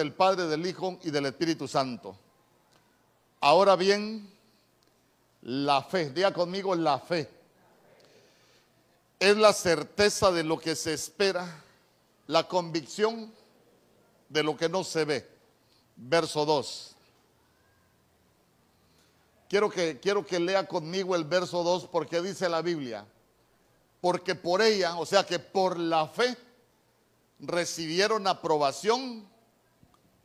del Padre, del Hijo y del Espíritu Santo. Ahora bien, la fe, diga conmigo la fe, es la certeza de lo que se espera, la convicción de lo que no se ve. Verso 2. Quiero que, quiero que lea conmigo el verso 2 porque dice la Biblia, porque por ella, o sea que por la fe, recibieron aprobación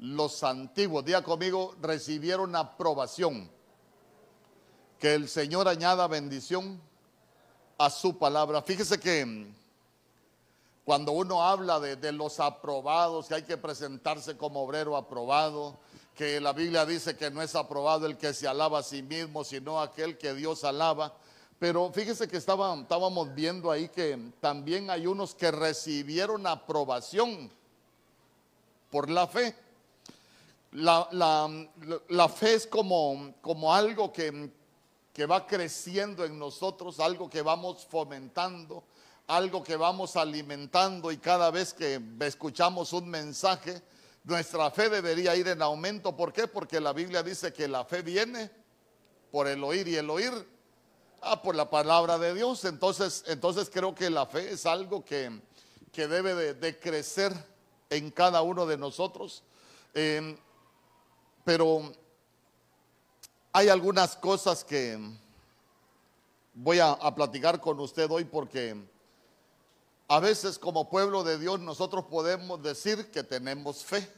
los antiguos. Diga conmigo, recibieron aprobación. Que el Señor añada bendición a su palabra. Fíjese que mm, cuando uno habla de, los aprobados, que hay que presentarse como obrero aprobado, que la Biblia dice que no es aprobado el que se alaba a sí mismo, sino aquel que Dios alaba. Pero fíjese que estábamos viendo ahí que también hay unos que recibieron aprobación por la fe. La, la, la fe es como, como algo que, que va creciendo en nosotros, algo que vamos fomentando, algo que vamos alimentando y cada vez que escuchamos un mensaje, nuestra fe debería ir en aumento. ¿Por qué? Porque la Biblia dice que la fe viene por el oír y el oír Ah, por la palabra de Dios. Entonces, entonces creo que la fe es algo que, que debe de, crecer en cada uno de nosotros. Eh, pero hay algunas cosas que voy a, platicar con usted hoy porque a veces como pueblo de Dios nosotros podemos decir que tenemos fe.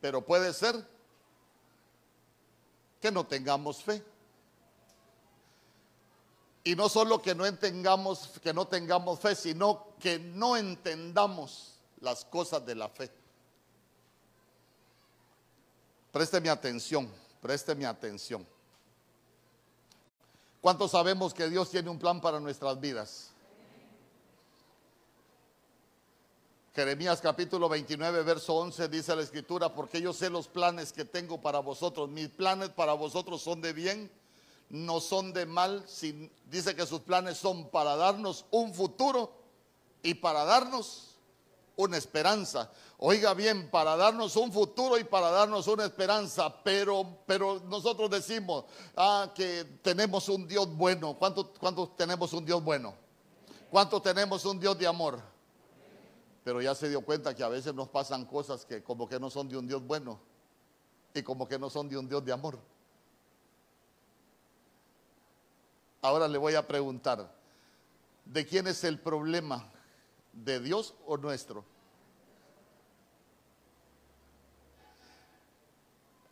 Pero puede ser que no tengamos fe. Y no solo que no tengamos, que no tengamos fe, sino que no entendamos las cosas de la fe. Présteme atención, présteme atención. ¿Cuántos sabemos que Dios tiene un plan para nuestras vidas? Jeremías capítulo 29, verso 11 dice la escritura, porque yo sé los planes que tengo para vosotros. Mis planes para vosotros son de bien, no son de mal. dice que sus planes son para darnos un futuro y para darnos una esperanza. Oiga bien, para darnos un futuro y para darnos una esperanza, pero, pero nosotros decimos ah, que tenemos un Dios bueno. ¿Cuánto, ¿Cuánto tenemos un Dios bueno? ¿Cuánto tenemos un Dios de amor? pero ya se dio cuenta que a veces nos pasan cosas que como que no son de un Dios bueno y como que no son de un Dios de amor. Ahora le voy a preguntar, ¿de quién es el problema? ¿De Dios o nuestro?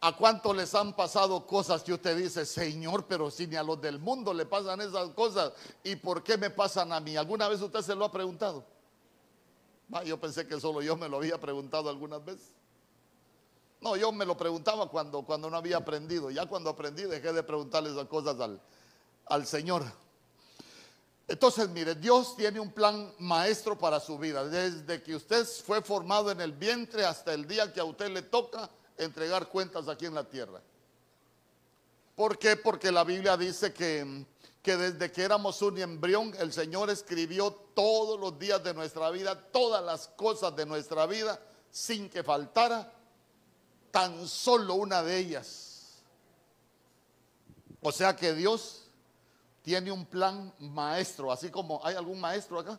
¿A cuánto les han pasado cosas que usted dice, Señor, pero si ni a los del mundo le pasan esas cosas? ¿Y por qué me pasan a mí? ¿Alguna vez usted se lo ha preguntado? yo pensé que solo yo me lo había preguntado algunas veces. No, yo me lo preguntaba cuando, cuando no había aprendido. Ya cuando aprendí dejé de preguntarle esas cosas al, al Señor. Entonces, mire, Dios tiene un plan maestro para su vida. Desde que usted fue formado en el vientre hasta el día que a usted le toca entregar cuentas aquí en la tierra. ¿Por qué? Porque la Biblia dice que que desde que éramos un embrión, el Señor escribió todos los días de nuestra vida, todas las cosas de nuestra vida, sin que faltara tan solo una de ellas. O sea que Dios tiene un plan maestro, así como hay algún maestro acá.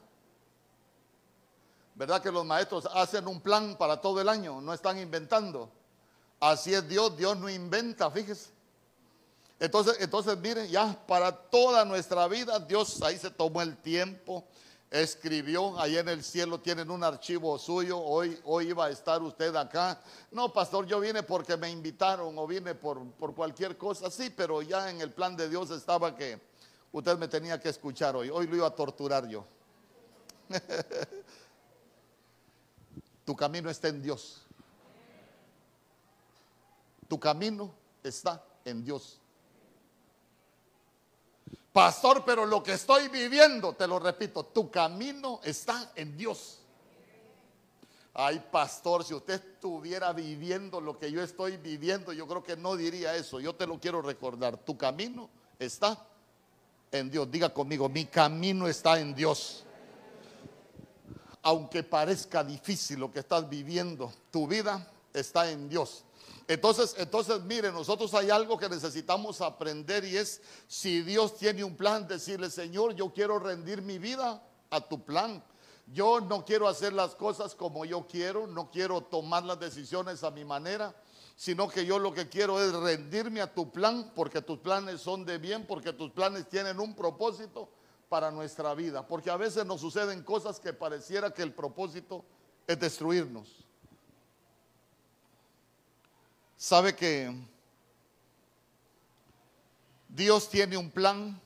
¿Verdad que los maestros hacen un plan para todo el año? No están inventando. Así es Dios, Dios no inventa, fíjese. Entonces, entonces, mire, ya para toda nuestra vida, Dios ahí se tomó el tiempo, escribió, ahí en el cielo tienen un archivo suyo, hoy, hoy iba a estar usted acá. No, pastor, yo vine porque me invitaron o vine por, por cualquier cosa, sí, pero ya en el plan de Dios estaba que usted me tenía que escuchar hoy, hoy lo iba a torturar yo. tu camino está en Dios. Tu camino está en Dios. Pastor, pero lo que estoy viviendo, te lo repito, tu camino está en Dios. Ay, pastor, si usted estuviera viviendo lo que yo estoy viviendo, yo creo que no diría eso. Yo te lo quiero recordar. Tu camino está en Dios. Diga conmigo, mi camino está en Dios. aunque parezca difícil lo que estás viviendo, tu vida está en Dios. Entonces, entonces, mire, nosotros hay algo que necesitamos aprender y es si Dios tiene un plan, decirle, Señor, yo quiero rendir mi vida a tu plan. Yo no quiero hacer las cosas como yo quiero, no quiero tomar las decisiones a mi manera, sino que yo lo que quiero es rendirme a tu plan, porque tus planes son de bien, porque tus planes tienen un propósito para nuestra vida, porque a veces nos suceden cosas que pareciera que el propósito es destruirnos. Sabe que Dios tiene un plan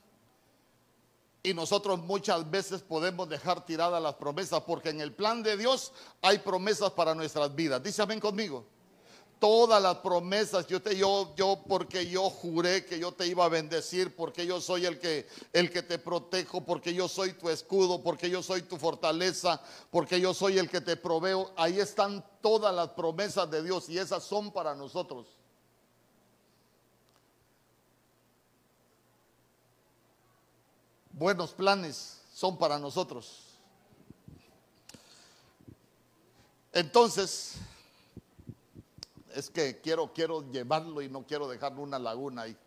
y nosotros muchas veces podemos dejar tiradas las promesas porque en el plan de Dios hay promesas para nuestras vidas. Dice amén conmigo todas las promesas. Yo, te, yo, yo, porque yo juré que yo te iba a bendecir, porque yo soy el que, el que te protejo, porque yo soy tu escudo, porque yo soy tu fortaleza, porque yo soy el que te proveo. Ahí están todas las promesas de Dios y esas son para nosotros. Buenos planes son para nosotros. Entonces, es que quiero, quiero llevarlo y no quiero dejarlo una laguna ahí.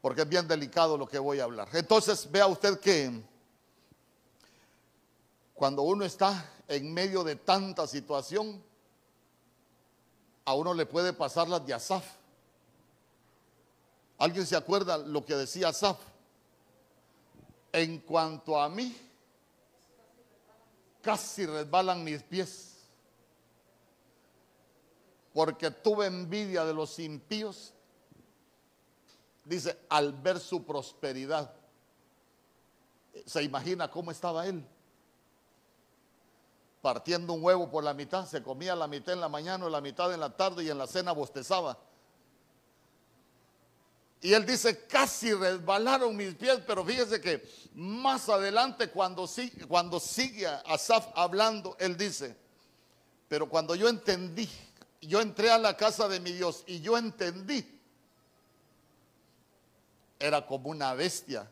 Porque es bien delicado lo que voy a hablar. Entonces, vea usted que cuando uno está en medio de tanta situación, a uno le puede pasar las de Asaf. ¿Alguien se acuerda lo que decía Asaf? En cuanto a mí, casi resbalan mis pies porque tuve envidia de los impíos, dice, al ver su prosperidad. ¿Se imagina cómo estaba él? Partiendo un huevo por la mitad, se comía la mitad en la mañana, la mitad en la tarde y en la cena bostezaba. Y él dice, casi resbalaron mis pies, pero fíjese que más adelante cuando sigue, cuando sigue Asaf hablando, él dice, pero cuando yo entendí yo entré a la casa de mi Dios y yo entendí. Era como una bestia,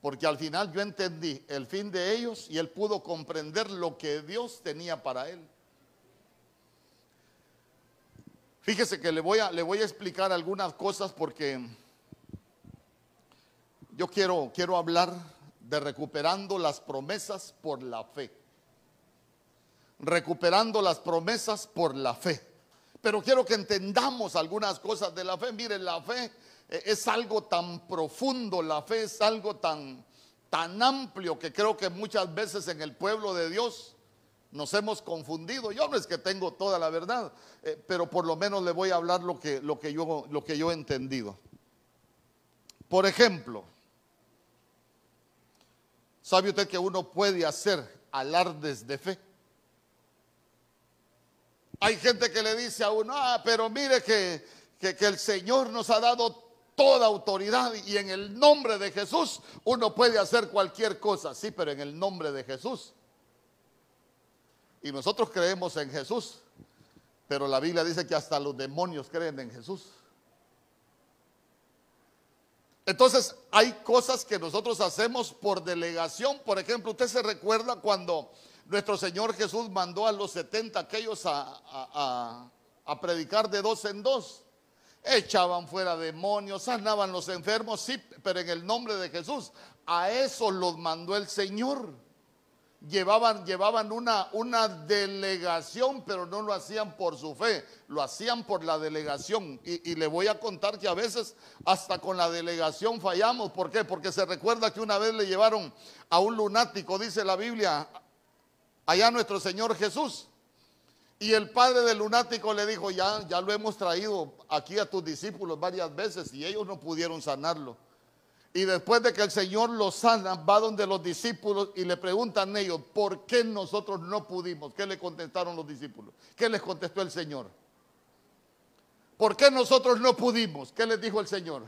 porque al final yo entendí el fin de ellos y él pudo comprender lo que Dios tenía para él. Fíjese que le voy a, le voy a explicar algunas cosas porque yo quiero, quiero hablar de recuperando las promesas por la fe. Recuperando las promesas por la fe. Pero quiero que entendamos algunas cosas de la fe. Miren, la fe eh, es algo tan profundo, la fe es algo tan, tan amplio que creo que muchas veces en el pueblo de Dios nos hemos confundido. Yo no es que tengo toda la verdad, eh, pero por lo menos le voy a hablar lo que, lo, que yo, lo que yo he entendido. Por ejemplo, ¿sabe usted que uno puede hacer alardes de fe? Hay gente que le dice a uno, ah, pero mire que, que, el Señor nos ha dado toda autoridad y en el nombre de Jesús uno puede hacer cualquier cosa. Sí, pero en el nombre de Jesús. Y nosotros creemos en Jesús, pero la Biblia dice que hasta los demonios creen en Jesús. Entonces hay cosas que nosotros hacemos por delegación. Por ejemplo, usted se recuerda cuando nuestro Señor Jesús mandó a los 70 aquellos a, predicar de dos en dos. Echaban fuera demonios, sanaban los enfermos, sí, pero en el nombre de Jesús. A eso los mandó el Señor. Llevaban, llevaban una, una delegación, pero no lo hacían por su fe, lo hacían por la delegación. Y, y, le voy a contar que a veces hasta con la delegación fallamos. ¿Por qué? Porque se recuerda que una vez le llevaron a un lunático, dice la Biblia, allá nuestro Señor Jesús. Y el padre del lunático le dijo, ya, ya lo hemos traído aquí a tus discípulos varias veces y ellos no pudieron sanarlo. Y después de que el Señor lo sana, va donde los discípulos y le preguntan ellos, ¿por qué nosotros no pudimos? ¿Qué le contestaron los discípulos? ¿Qué les contestó el Señor? ¿Por qué nosotros no pudimos? ¿Qué les dijo el Señor?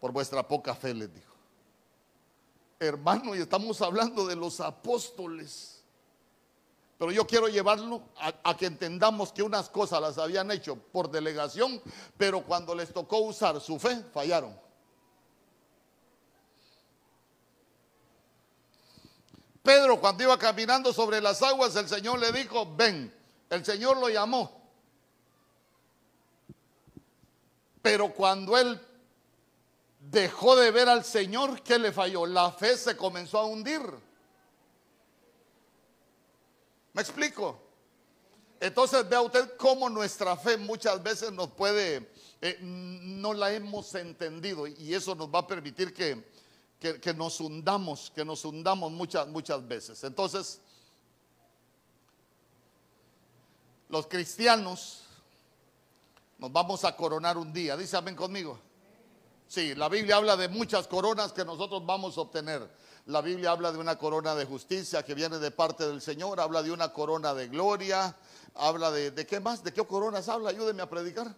Por vuestra poca fe les dijo hermano, y estamos hablando de los apóstoles. Pero yo quiero llevarlo a, que entendamos que unas cosas las habían hecho por delegación, pero cuando les tocó usar su fe, fallaron. Pedro cuando iba caminando sobre las aguas, el Señor le dijo, ven. El Señor lo llamó. Pero cuando él dejó de ver al Señor, ¿qué le falló? La fe se comenzó a hundir. ¿Me explico? Entonces vea usted cómo nuestra fe muchas veces nos puede, eh, no la hemos entendido y eso nos va a permitir que, que, nos hundamos, que nos hundamos muchas, muchas veces. Entonces, los cristianos nos vamos a coronar un día. Dice amén conmigo. Sí, la Biblia habla de muchas coronas que nosotros vamos a obtener. La Biblia habla de una corona de justicia que viene de parte del Señor, habla de una corona de gloria, habla de, ¿de qué más? ¿De qué coronas habla? Ayúdeme a predicar.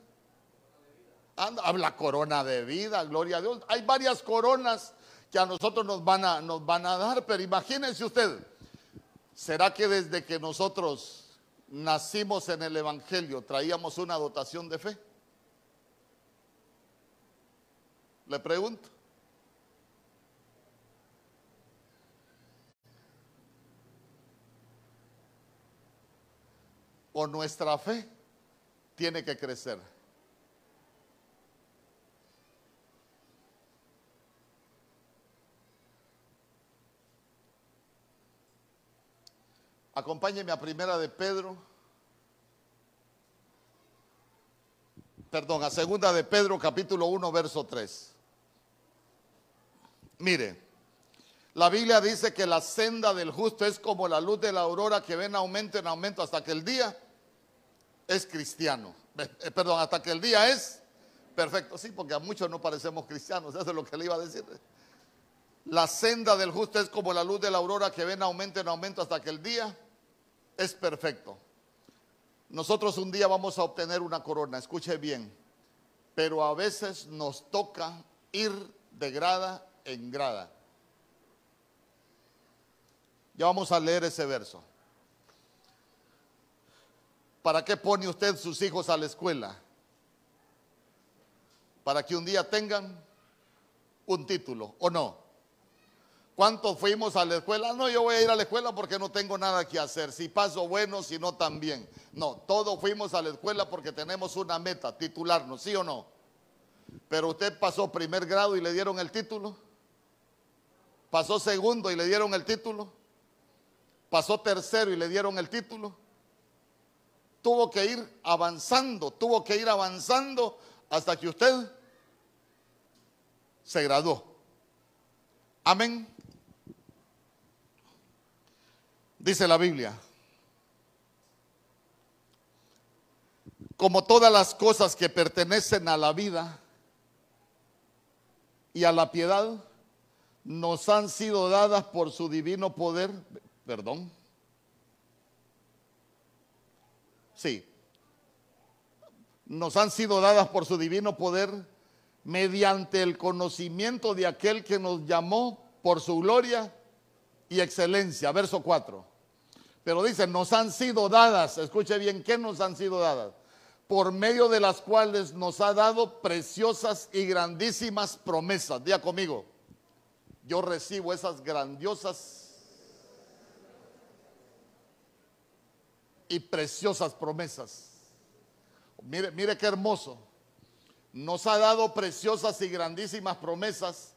habla corona de vida, gloria a Dios. Hay varias coronas que a nosotros nos van a, nos van a dar, pero imagínense usted, ¿será que desde que nosotros nacimos en el Evangelio traíamos una dotación de fe? Le pregunto. O nuestra fe tiene que crecer. Acompáñeme a primera de Pedro. Perdón, a segunda de Pedro capítulo 1 verso 3. Mire, la Biblia dice que la senda del justo es como la luz de la aurora que ven aumento en aumento hasta que el día es cristiano. Eh, perdón, hasta que el día es perfecto. Sí, porque a muchos no parecemos cristianos, eso es lo que le iba a decir. La senda del justo es como la luz de la aurora que ven aumento en aumento hasta que el día es perfecto. Nosotros un día vamos a obtener una corona, escuche bien, pero a veces nos toca ir de grada en grada. Ya vamos a leer ese verso. ¿Para qué pone usted sus hijos a la escuela? Para que un día tengan un título, ¿o no? ¿Cuántos fuimos a la escuela? No, yo voy a ir a la escuela porque no tengo nada que hacer. Si paso bueno, si no también. No, todos fuimos a la escuela porque tenemos una meta, titularnos, ¿sí o no? Pero usted pasó primer grado y le dieron el título. Pasó segundo y le dieron el título. Pasó tercero y le dieron el título. Tuvo que ir avanzando, tuvo que ir avanzando hasta que usted se graduó. Amén. Dice la Biblia. Como todas las cosas que pertenecen a la vida y a la piedad, nos han sido dadas por su divino poder, perdón. Sí. Nos han sido dadas por su divino poder mediante el conocimiento de aquel que nos llamó por su gloria y excelencia. Verso 4. Pero dice, nos han sido dadas, escuche bien, ¿qué nos han sido dadas? Por medio de las cuales nos ha dado preciosas y grandísimas promesas. Día conmigo, yo recibo esas grandiosas y preciosas promesas. Mire, mire qué hermoso. Nos ha dado preciosas y grandísimas promesas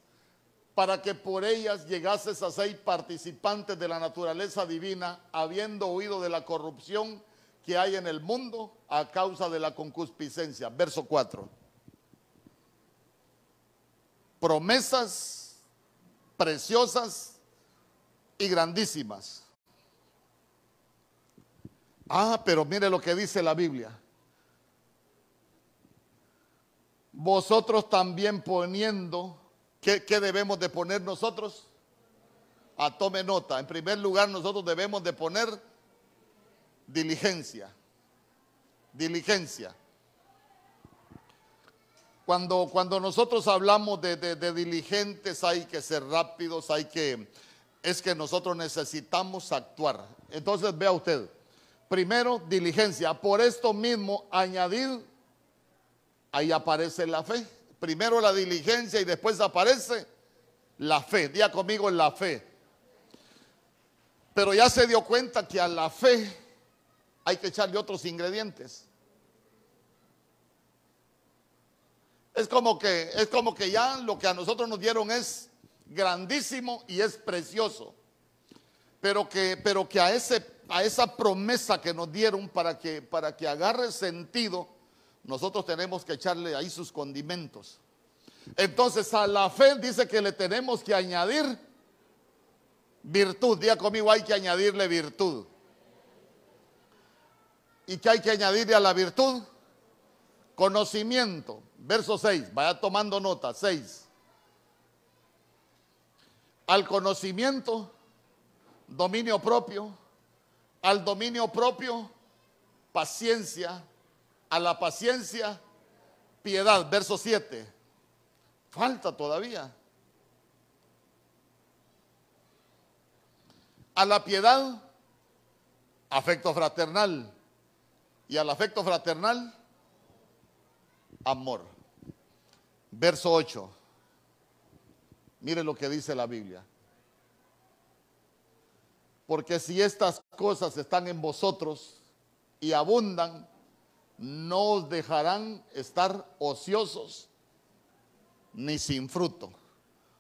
para que por ellas llegases a ser participantes de la naturaleza divina, habiendo huido de la corrupción que hay en el mundo a causa de la concupiscencia. Verso 4. Promesas preciosas y grandísimas. Ah, pero mire lo que dice la Biblia. Vosotros también poniendo, ¿qué, debemos de poner nosotros? A ah, tome nota. En primer lugar, nosotros debemos de poner diligencia. Diligencia. Cuando, cuando nosotros hablamos de, de, diligentes hay que ser rápidos, hay que, es que nosotros necesitamos actuar. Entonces vea usted, primero diligencia, por esto mismo añadir, ahí aparece la fe. Primero la diligencia y después aparece la fe. Día conmigo en la fe. Pero ya se dio cuenta que a la fe hay que echarle otros ingredientes. Es como que es como que ya lo que a nosotros nos dieron es grandísimo y es precioso. Pero que pero que a ese a esa promesa que nos dieron para que para que agarre sentido, nosotros tenemos que echarle ahí sus condimentos. Entonces a la fe dice que le tenemos que añadir virtud. Día conmigo hay que añadirle virtud. ¿Y qué hay que añadirle a la virtud? Conocimiento. Verso 6, vaya tomando nota, 6. Al conocimiento, dominio propio. Al dominio propio, paciencia. A la paciencia, piedad. Verso 7. Falta todavía. A la piedad, afecto fraternal. Y al afecto fraternal, amor. Verso 8. Mire lo que dice la Biblia. Porque si estas cosas están en vosotros y abundan, no os dejarán estar ociosos ni sin fruto.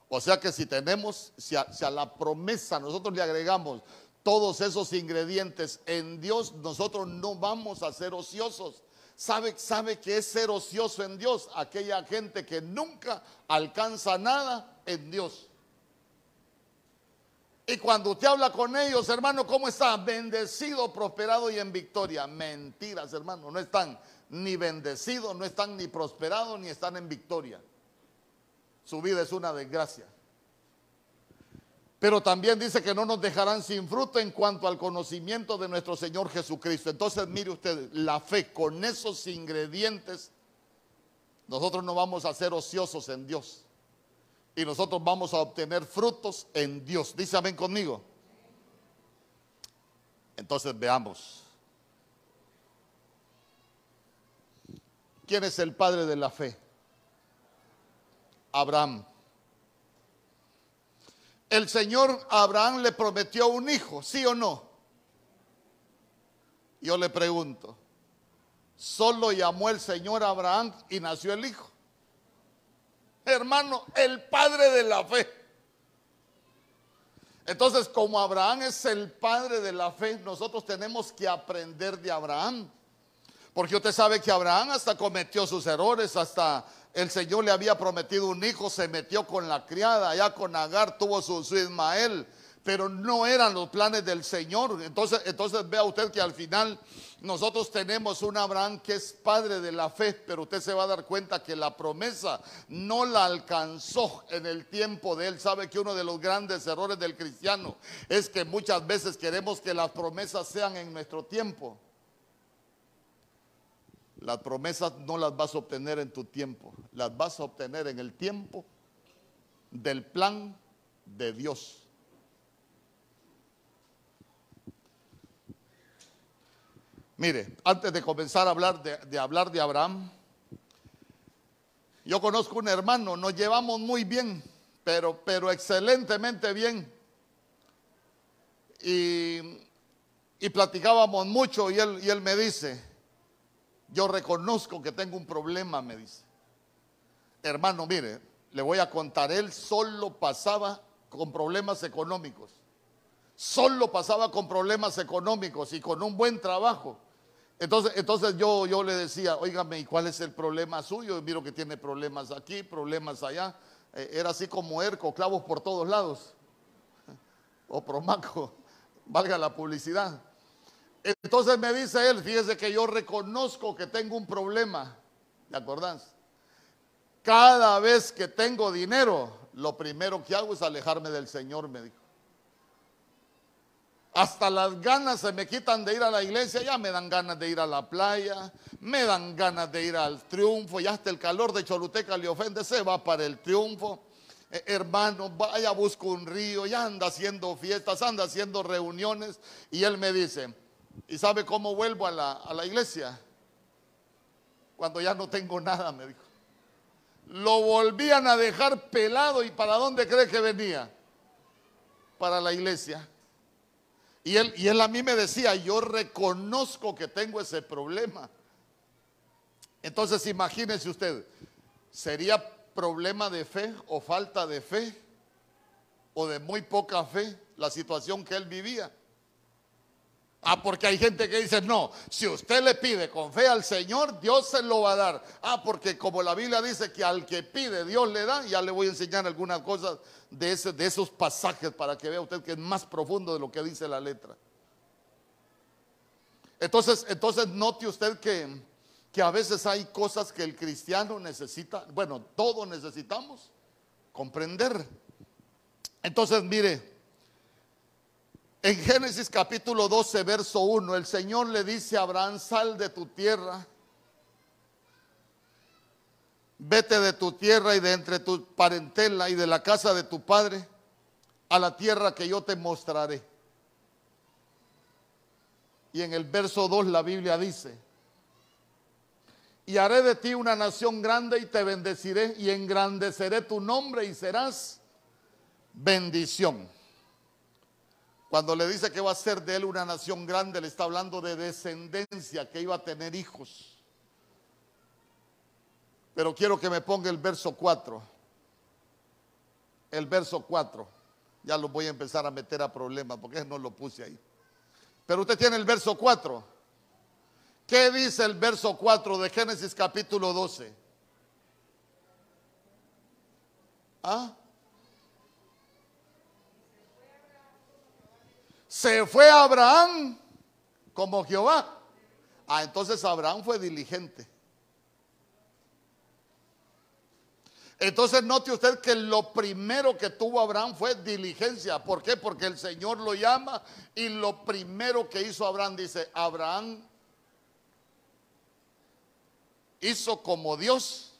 O sea que si tenemos, si a, la promesa nosotros le agregamos todos esos ingredientes en Dios, nosotros no vamos a ser ociosos. ¿Sabe, sabe que es ser ocioso en Dios? Aquella gente que nunca alcanza nada en Dios. Y cuando usted habla con ellos, hermano, ¿cómo está? Bendecido, prosperado y en victoria. Mentiras, hermano. No están ni bendecidos, no están ni prosperados, ni están en victoria. Su vida es una desgracia. Pero también dice que no nos dejarán sin fruto en cuanto al conocimiento de nuestro Señor Jesucristo. Entonces, mire usted, la fe con esos ingredientes, nosotros no vamos a ser ociosos en Dios. Y nosotros vamos a obtener frutos en Dios. Dice amén conmigo. Entonces veamos. ¿Quién es el padre de la fe? Abraham el Señor Abraham le prometió un hijo, ¿sí o no? Yo le pregunto, solo llamó el Señor Abraham y nació el hijo. Hermano, el padre de la fe. Entonces, como Abraham es el padre de la fe, nosotros tenemos que aprender de Abraham. Porque usted sabe que Abraham hasta cometió sus errores, hasta el Señor le había prometido un hijo, se metió con la criada, allá con Agar tuvo su, Ismael, pero no eran los planes del Señor. Entonces, entonces vea usted que al final nosotros tenemos un Abraham que es padre de la fe, pero usted se va a dar cuenta que la promesa no la alcanzó en el tiempo de él. Sabe que uno de los grandes errores del cristiano es que muchas veces queremos que las promesas sean en nuestro tiempo. Las promesas no las vas a obtener en tu tiempo, las vas a obtener en el tiempo del plan de Dios. Mire, antes de comenzar a hablar de, hablar de Abraham, yo conozco un hermano, nos llevamos muy bien, pero, pero excelentemente bien. Y, platicábamos mucho y él me dice, yo reconozco que tengo un problema, me dice. Hermano, mire, le voy a contar, él solo pasaba con problemas económicos. Solo pasaba con problemas económicos y con un buen trabajo. Entonces, entonces yo, yo le decía, oígame, ¿y cuál es el problema suyo? Y miro que tiene problemas aquí, problemas allá. Eh, era así como erco, clavos por todos lados. O promaco, valga la publicidad. Entonces me dice él, fíjese que yo reconozco que tengo un problema, ¿de acordás? Cada vez que tengo dinero, lo primero que hago es alejarme del Señor, me dijo. Hasta las ganas se me quitan de ir a la iglesia, ya me dan ganas de ir a la playa, me dan ganas de ir al triunfo, ya hasta el calor de Choluteca le ofende, se va para el triunfo. Eh, hermano, vaya, busco un río, ya anda haciendo fiestas, anda haciendo reuniones. Y él me dice, ¿Y sabe cómo vuelvo a la, iglesia? Cuando ya no tengo nada, me dijo. Lo volvían a dejar pelado y ¿para dónde cree que venía? Para la iglesia. Y él, y él a mí me decía, yo reconozco que tengo ese problema. Entonces imagínese usted, ¿sería problema de fe o falta de fe o de muy poca fe la situación que él vivía? Ah, porque hay gente que dice, no, si usted le pide con fe al Señor, Dios se lo va a dar. Ah, porque como la Biblia dice que al que pide, Dios le da, ya le voy a enseñar algunas cosas de, ese, de esos pasajes para que vea usted que es más profundo de lo que dice la letra. Entonces, entonces note usted que, que a veces hay cosas que el cristiano necesita, bueno, todos necesitamos comprender. Entonces, mire, en Génesis capítulo 12, verso 1, el Señor le dice a Abraham, sal de tu tierra, vete de tu tierra y de entre tu parentela y de la casa de tu padre a la tierra que yo te mostraré. Y en el verso 2 la Biblia dice, y haré de ti una nación grande y te bendeciré y engrandeceré tu nombre y serás bendición. Cuando le dice que va a ser de él una nación grande, le está hablando de descendencia, que iba a tener hijos. Pero quiero que me ponga el verso 4. El verso 4. Ya lo voy a empezar a meter a problemas porque no lo puse ahí. Pero usted tiene el verso 4. ¿Qué dice el verso 4 de Génesis capítulo 12? ¿Ah? Se fue Abraham como Jehová. Ah, entonces Abraham fue diligente. Entonces note usted que lo primero que tuvo Abraham fue diligencia. ¿Por qué? Porque el Señor lo llama y lo primero que hizo Abraham dice, Abraham hizo como Dios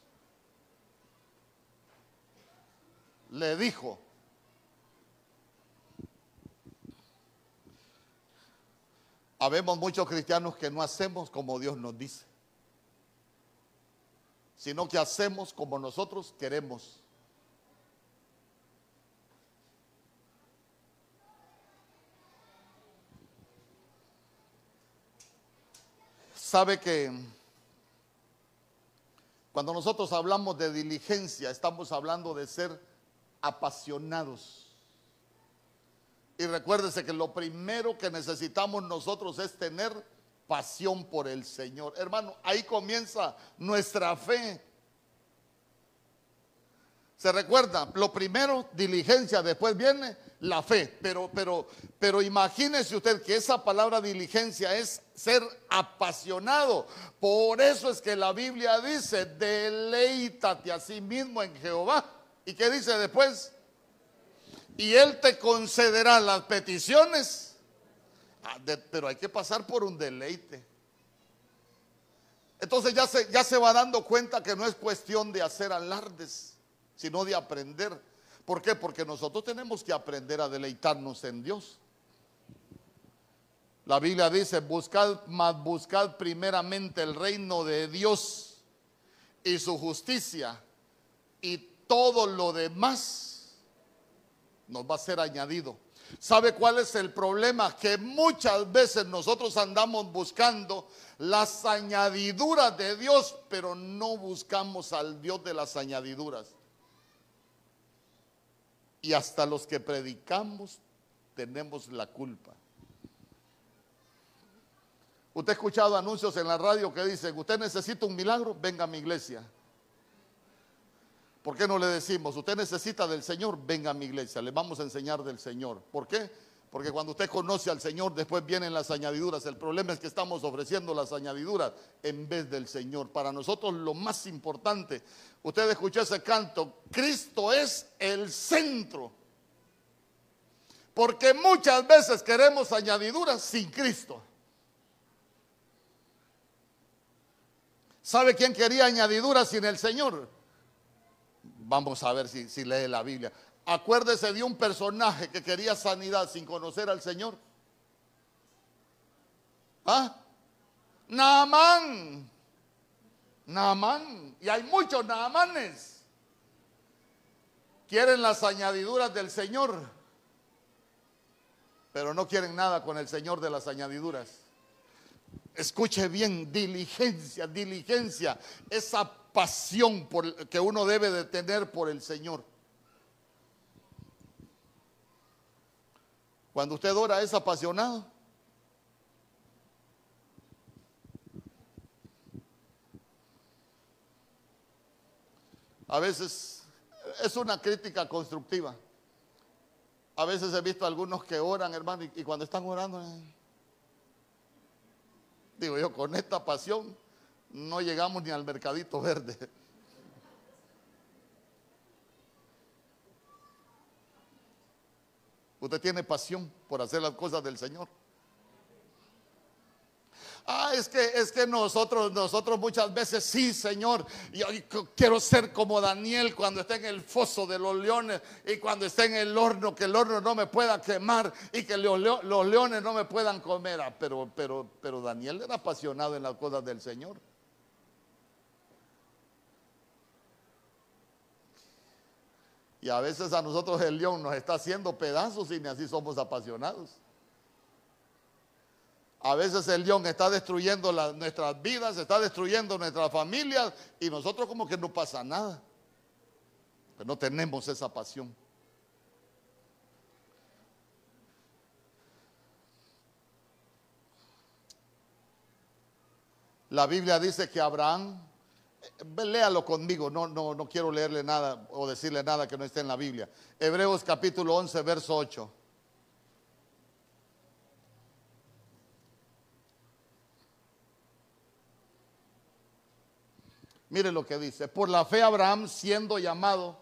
le dijo. Habemos muchos cristianos que no hacemos como Dios nos dice, sino que hacemos como nosotros queremos. Sabe que cuando nosotros hablamos de diligencia, estamos hablando de ser apasionados y recuérdese que lo primero que necesitamos nosotros es tener pasión por el Señor. Hermano, ahí comienza nuestra fe. Se recuerda, lo primero diligencia, después viene la fe. Pero, pero, pero imagínese usted que esa palabra diligencia es ser apasionado. Por eso es que la Biblia dice, deleítate a sí mismo en Jehová. ¿Y qué dice después? Y Él te concederá las peticiones. Ah, pero hay que pasar por un deleite. Entonces ya se, ya se va dando cuenta que no es cuestión de hacer alardes, sino de aprender. ¿Por qué? Porque nosotros tenemos que aprender a deleitarnos en Dios. La Biblia dice, buscad, más buscad primeramente el reino de Dios y su justicia y todo lo demás nos va a ser añadido. ¿Sabe cuál es el problema? Que muchas veces nosotros andamos buscando las añadiduras de Dios, pero no buscamos al Dios de las añadiduras. Y hasta los que predicamos tenemos la culpa. Usted ha escuchado anuncios en la radio que dicen, usted necesita un milagro, venga a mi iglesia. ¿Por qué no le decimos, usted necesita del Señor, venga a mi iglesia, le vamos a enseñar del Señor? ¿Por qué? Porque cuando usted conoce al Señor, después vienen las añadiduras. El problema es que estamos ofreciendo las añadiduras en vez del Señor. Para nosotros lo más importante, usted escuchó ese canto, Cristo es el centro. Porque muchas veces queremos añadiduras sin Cristo. ¿Sabe quién quería añadiduras sin el Señor? Vamos a ver si, lee la Biblia. Acuérdese de un personaje que quería sanidad sin conocer al Señor. ¿Ah? Naamán. Naamán. Y hay muchos Naamanes. Quieren las añadiduras del Señor. pero no quieren nada con el Señor de las añadiduras. Escuche bien, diligencia, diligencia, esa pasión por, que uno debe de tener por el Señor. Cuando usted ora es apasionado. A veces es una crítica constructiva. A veces he visto algunos que oran, hermano, y, cuando están orando, eh, digo yo, con esta pasión no llegamos ni al mercadito verde. Usted tiene pasión por hacer las cosas del Señor. Ah, es que es que nosotros nosotros muchas veces sí, Señor, yo quiero ser como Daniel cuando esté en el foso de los leones y cuando esté en el horno que el horno no me pueda quemar y que los, leones no me puedan comer. Ah, pero pero pero Daniel era apasionado en las cosas del Señor. Y a veces a nosotros el león nos está haciendo pedazos y ni así somos apasionados. A veces el león está destruyendo nuestras vidas, está destruyendo nuestras familias y nosotros como que no pasa nada. Pero no tenemos esa pasión. La Biblia dice que Abraham léalo conmigo, no, no, no quiero leerle nada o decirle nada que no esté en la Biblia. Hebreos capítulo 11, verso 8. Mire lo que dice. Por la fe Abraham, siendo llamado,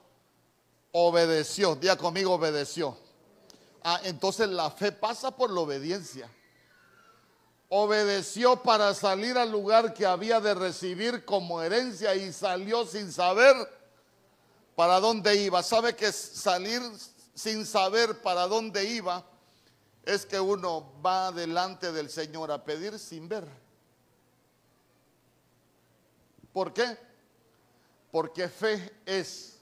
obedeció. Día conmigo, obedeció. Ah, entonces la fe pasa por la obediencia obedeció para salir al lugar que había de recibir como herencia y salió sin saber para dónde iba. ¿Sabe que salir sin saber para dónde iba es que uno va delante del Señor a pedir sin ver? ¿Por qué? Porque fe es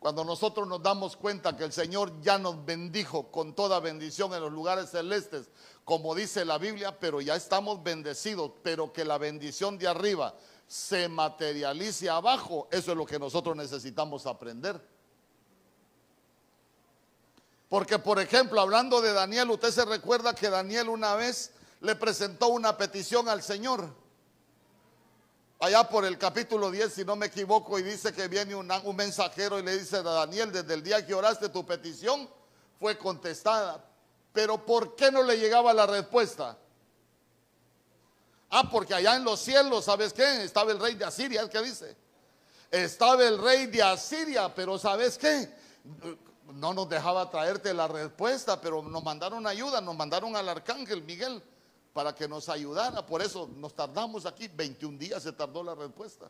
cuando nosotros nos damos cuenta que el Señor ya nos bendijo con toda bendición en los lugares celestes, como dice la Biblia, pero ya estamos bendecidos, pero que la bendición de arriba se materialice abajo, eso es lo que nosotros necesitamos aprender. Porque, por ejemplo, hablando de Daniel, usted se recuerda que Daniel una vez le presentó una petición al Señor allá por el capítulo 10, si no me equivoco, y dice que viene un, mensajero y le dice a Daniel, desde el día que oraste tu petición, fue contestada. Pero ¿por qué no le llegaba la respuesta? Ah, porque allá en los cielos, ¿sabes qué? Estaba el rey de Asiria, ¿qué dice? Estaba el rey de Asiria, pero ¿sabes qué? No nos dejaba traerte la respuesta, pero nos mandaron ayuda, nos mandaron al arcángel Miguel para que nos ayudara. Por eso nos tardamos aquí, 21 días se tardó la respuesta.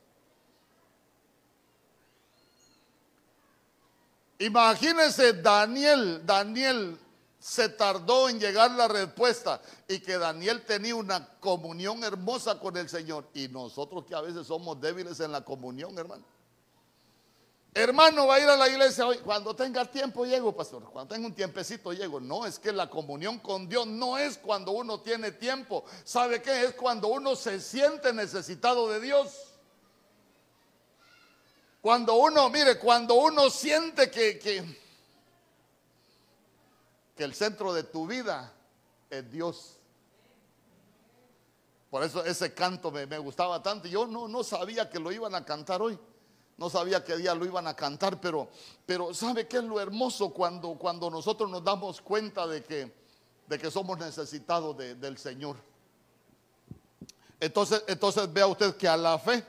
Imagínense Daniel, Daniel se tardó en llegar la respuesta y que Daniel tenía una comunión hermosa con el Señor y nosotros que a veces somos débiles en la comunión, hermano. Hermano, va a ir a la iglesia hoy. Cuando tenga tiempo llego, pastor. Cuando tenga un tiempecito llego. No, es que la comunión con Dios no es cuando uno tiene tiempo. ¿Sabe qué? Es cuando uno se siente necesitado de Dios. Cuando uno, mire, cuando uno siente que, que, que el centro de tu vida es Dios. Por eso ese canto me, me gustaba tanto. Yo no, no sabía que lo iban a cantar hoy. No sabía qué día lo iban a cantar, pero, pero ¿sabe qué es lo hermoso cuando, cuando nosotros nos damos cuenta de que, de que somos necesitados del Señor? Entonces, entonces vea usted que a la fe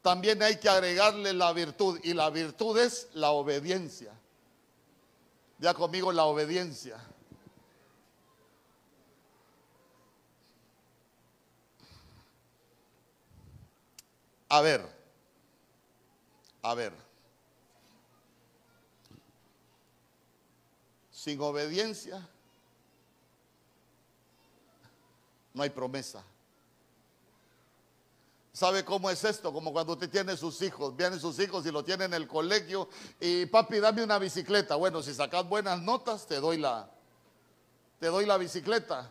también hay que agregarle la virtud y la virtud es la obediencia. Ya conmigo la obediencia. A ver, a ver, sin obediencia no hay promesa. ¿Sabe cómo es esto? Como cuando usted tiene sus hijos, vienen sus hijos y lo tienen en el colegio y papi, dame una bicicleta. Bueno, si sacas buenas notas, te doy la, te doy la bicicleta.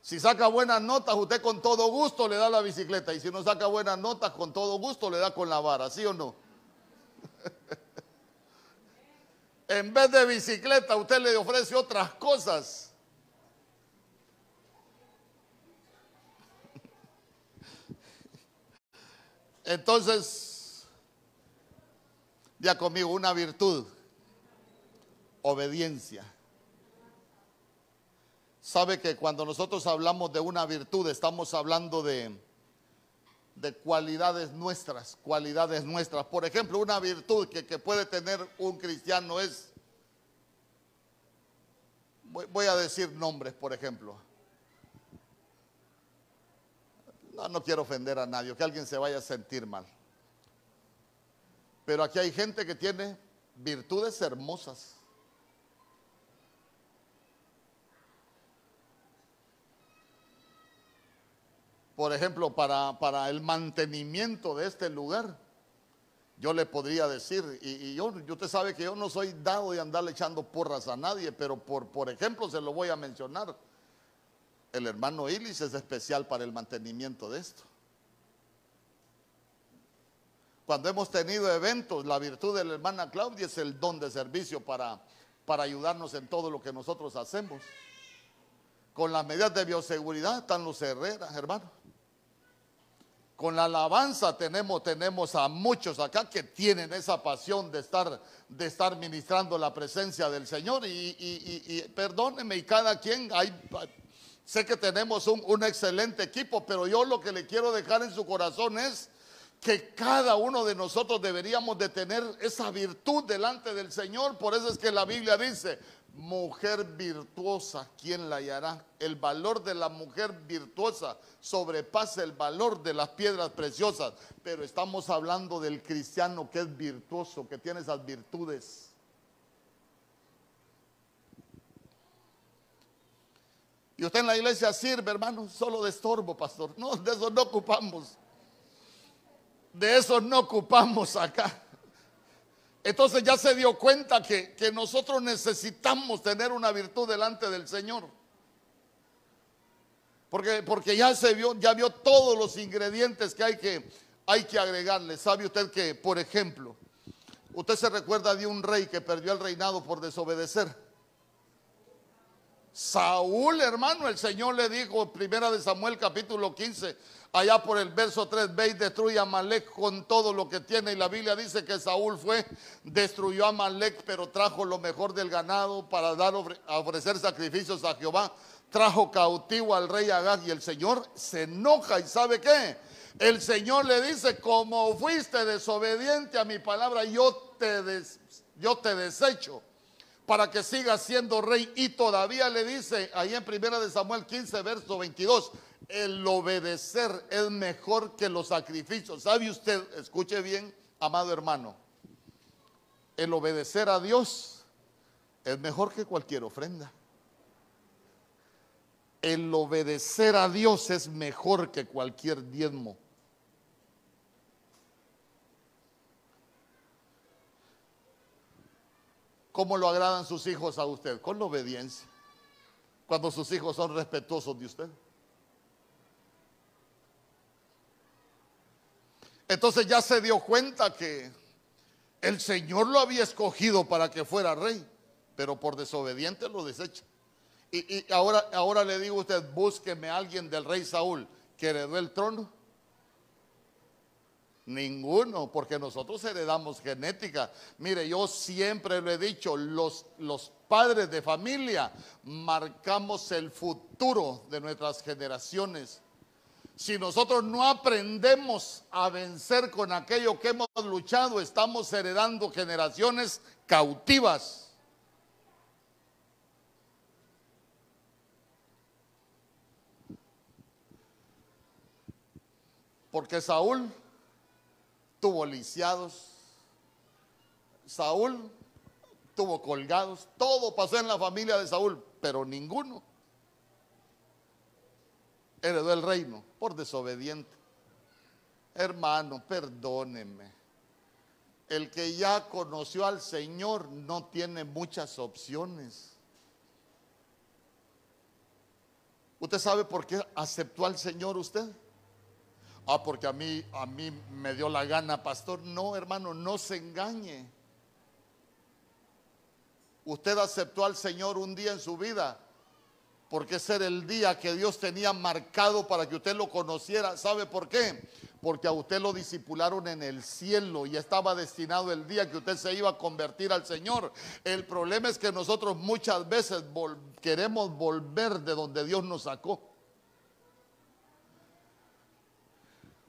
Si saca buenas notas, usted con todo gusto le da la bicicleta. Y si no saca buenas notas, con todo gusto le da con la vara, ¿sí o no? en vez de bicicleta, usted le ofrece otras cosas. Entonces, ya conmigo, una virtud, obediencia. Sabe que cuando nosotros hablamos de una virtud, estamos hablando de, de cualidades nuestras, cualidades nuestras. Por ejemplo, una virtud que, puede tener un cristiano es, voy, a decir nombres, por ejemplo. No, no quiero ofender a nadie, que alguien se vaya a sentir mal. Pero aquí hay gente que tiene virtudes hermosas. por ejemplo, para, para, el mantenimiento de este lugar, yo le podría decir, y, yo, usted sabe que yo no soy dado de andarle echando porras a nadie, pero por, por ejemplo se lo voy a mencionar. El hermano Ilis es especial para el mantenimiento de esto. Cuando hemos tenido eventos, la virtud de la hermana Claudia es el don de servicio para, para ayudarnos en todo lo que nosotros hacemos. Con las medidas de bioseguridad están los herreras, hermano. Con la alabanza tenemos, tenemos a muchos acá que tienen esa pasión de estar, de estar ministrando la presencia del Señor. Y, y, perdónenme, y cada quien, hay, sé que tenemos un, un excelente equipo, pero yo lo que le quiero dejar en su corazón es que cada uno de nosotros deberíamos de tener esa virtud delante del Señor. Por eso es que la Biblia dice, mujer virtuosa, ¿quién la hallará? El valor de la mujer virtuosa sobrepasa el valor de las piedras preciosas, pero estamos hablando del cristiano que es virtuoso, que tiene esas virtudes. Y usted en la iglesia sirve, hermano, solo de estorbo, pastor. No, de eso no ocupamos. De eso no ocupamos acá. Entonces ya se dio cuenta que, nosotros necesitamos tener una virtud delante del Señor. Porque, porque ya se vio, ya vio todos los ingredientes que hay que, hay que agregarle. ¿Sabe usted que, por ejemplo, usted se recuerda de un rey que perdió el reinado por desobedecer? Saúl, hermano, el Señor le dijo, primera de Samuel capítulo 15, allá por el verso 3, ve y destruye a Malek con todo lo que tiene. Y la Biblia dice que Saúl fue, destruyó a Malek, pero trajo lo mejor del ganado para dar, ofrecer sacrificios a Jehová. Trajo cautivo al rey Agag y el Señor se enoja y sabe qué. El Señor le dice, como fuiste desobediente a mi palabra, yo te, yo te desecho para que siga siendo rey. Y todavía le dice ahí en primera de Samuel 15, verso 22, el obedecer es mejor que los sacrificios. ¿Sabe usted? Escuche bien, amado hermano. El obedecer a Dios es mejor que cualquier ofrenda. El obedecer a Dios es mejor que cualquier diezmo. ¿Cómo lo agradan sus hijos a usted? Con la obediencia. Cuando sus hijos son respetuosos de usted. Entonces ya se dio cuenta que el Señor lo había escogido para que fuera rey, pero por desobediente lo desecha. Y, ahora, ahora le digo a usted, búsqueme a alguien del rey Saúl que heredó el trono. Ninguno, porque nosotros heredamos genética. Mire, yo siempre lo he dicho, los, los padres de familia marcamos el futuro de nuestras generaciones. Si nosotros no aprendemos a vencer con aquello que hemos luchado, estamos heredando generaciones cautivas. Porque Saúl tuvo lisiados, Saúl tuvo colgados, todo pasó en la familia de Saúl, pero ninguno heredó el reino por desobediente. Hermano, perdóneme. El que ya conoció al Señor no tiene muchas opciones. ¿Usted sabe por qué aceptó al Señor usted? Ah, porque a mí, a mí me dio la gana, pastor. No, hermano, no se engañe. Usted aceptó al Señor un día en su vida, porque ese era el día que Dios tenía marcado para que usted lo conociera. ¿Sabe por qué? Porque a usted lo disipularon en el cielo y estaba destinado el día que usted se iba a convertir al Señor. El problema es que nosotros muchas veces queremos volver de donde Dios nos sacó.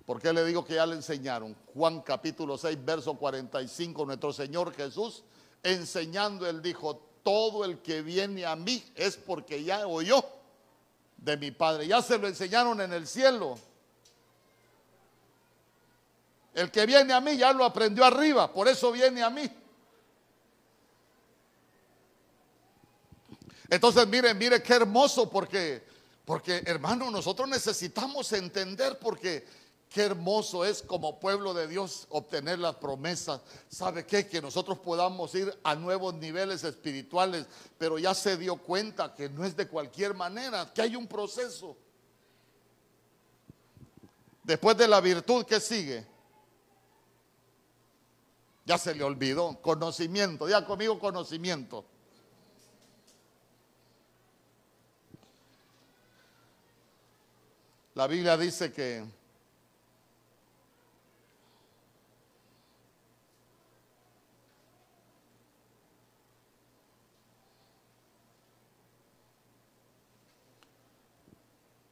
¿Por qué le digo que ya le enseñaron? Juan capítulo 6, verso 45, nuestro Señor Jesús enseñando, él dijo, todo el que viene a mí es porque ya oyó de mi Padre. Ya se lo enseñaron en el cielo. El que viene a mí ya lo aprendió arriba, por eso viene a mí. Entonces, mire, mire qué hermoso, porque, porque hermano, nosotros necesitamos entender, porque Qué hermoso es como pueblo de Dios obtener las promesas. ¿Sabe qué? Que nosotros podamos ir a nuevos niveles espirituales, pero ya se dio cuenta que no es de cualquier manera, que hay un proceso. Después de la virtud, ¿qué sigue? Ya se le olvidó. Conocimiento. Ya conmigo conocimiento. La Biblia dice que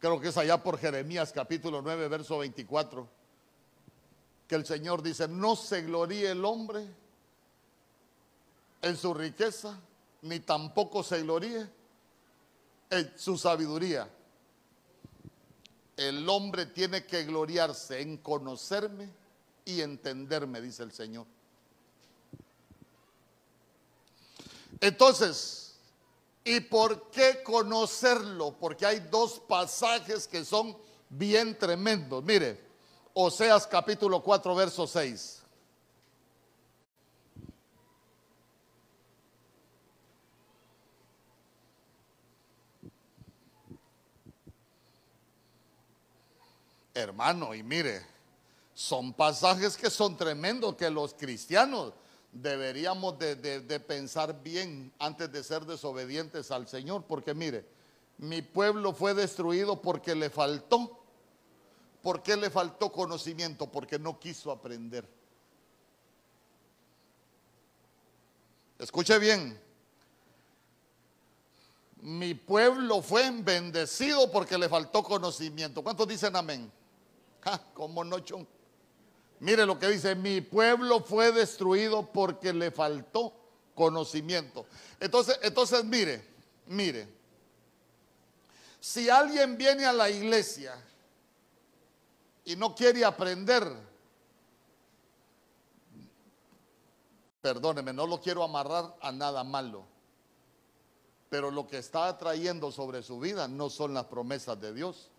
creo que es allá por Jeremías capítulo 9, verso 24, que el Señor dice, no se gloríe el hombre en su riqueza, ni tampoco se gloríe en su sabiduría. El hombre tiene que gloriarse en conocerme y entenderme, dice el Señor. Entonces, ¿Y por qué conocerlo? Porque hay dos pasajes que son bien tremendos. Mire, Oseas capítulo 4, verso 6. Hermano, y mire, son pasajes que son tremendos que los cristianos deberíamos de, pensar bien antes de ser desobedientes al Señor, porque mire, mi pueblo fue destruido porque le faltó. ¿Por qué le faltó conocimiento? Porque no quiso aprender. Escuche bien. Mi pueblo fue bendecido porque le faltó conocimiento. ¿Cuántos dicen amén? como no, chon. Mire lo que dice, mi pueblo fue destruido porque le faltó conocimiento. Entonces, entonces mire, mire, si alguien viene a la iglesia y no quiere aprender, perdóneme, no lo quiero amarrar a nada malo, pero lo que está atrayendo sobre su vida no son las promesas de Dios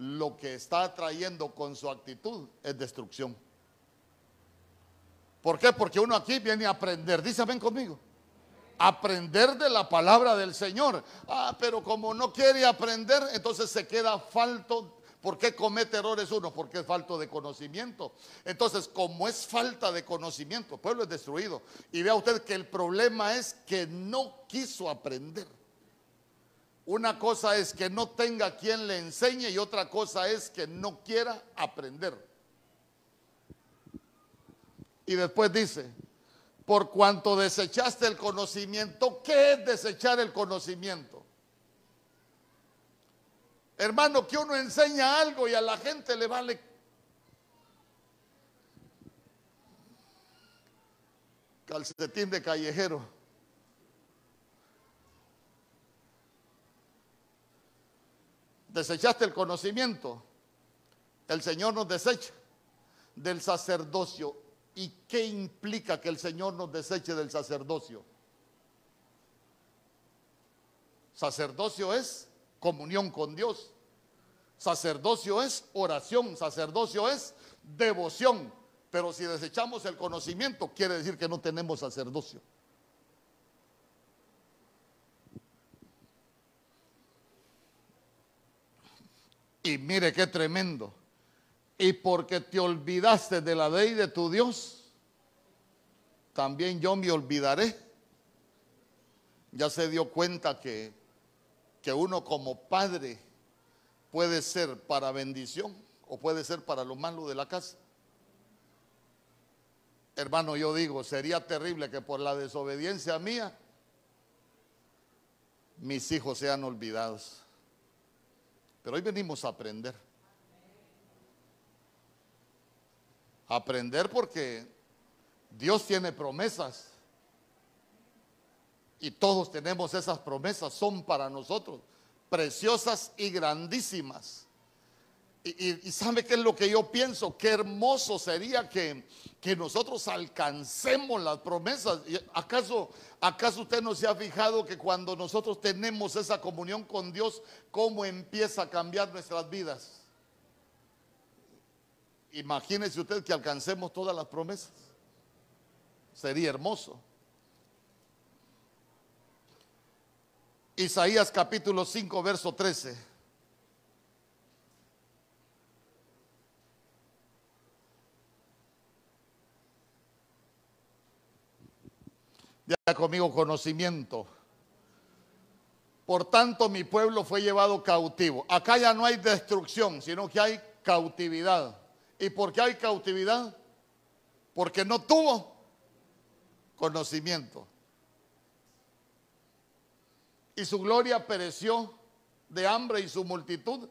lo que está trayendo con su actitud es destrucción. ¿Por qué? Porque uno aquí viene a aprender. Dice, ven conmigo. Aprender de la palabra del Señor. Ah, pero como no quiere aprender, entonces se queda falto. ¿Por qué comete errores uno? Porque es falto de conocimiento. Entonces, como es falta de conocimiento, el pueblo es destruido. Y vea usted que el problema es que no quiso aprender. Una cosa es que no tenga quien le enseñe y otra cosa es que no quiera aprender. Y después dice, por cuanto desechaste el conocimiento, ¿qué es desechar el conocimiento? Hermano, que uno enseña algo y a la gente le vale calcetín de callejero. Desechaste el conocimiento, el Señor nos desecha del sacerdocio. ¿Y qué implica que el Señor nos deseche del sacerdocio? Sacerdocio es comunión con Dios. Sacerdocio es oración. Sacerdocio es devoción. Pero si desechamos el conocimiento, quiere decir que no tenemos sacerdocio. Y mire qué tremendo. Y porque te olvidaste de la ley de tu Dios, también yo me olvidaré. Ya se dio cuenta que, que uno como padre puede ser para bendición o puede ser para lo malo de la casa. Hermano, yo digo, sería terrible que por la desobediencia mía mis hijos sean olvidados. Pero hoy venimos a aprender. aprender porque Dios tiene promesas. Y todos tenemos esas promesas, son para nosotros preciosas y grandísimas. Y, sabe qué es lo que yo pienso, qué hermoso sería que, que nosotros alcancemos las promesas. ¿Acaso, ¿Acaso usted no se ha fijado que cuando nosotros tenemos esa comunión con Dios, cómo empieza a cambiar nuestras vidas? Imagínese usted que alcancemos todas las promesas. Sería hermoso. Isaías capítulo 5, verso 13. Ya conmigo conocimiento. Por tanto, mi pueblo fue llevado cautivo. Acá ya no hay destrucción, sino que hay cautividad. ¿Y por qué hay cautividad? Porque no tuvo conocimiento. Y su gloria pereció de hambre y su multitud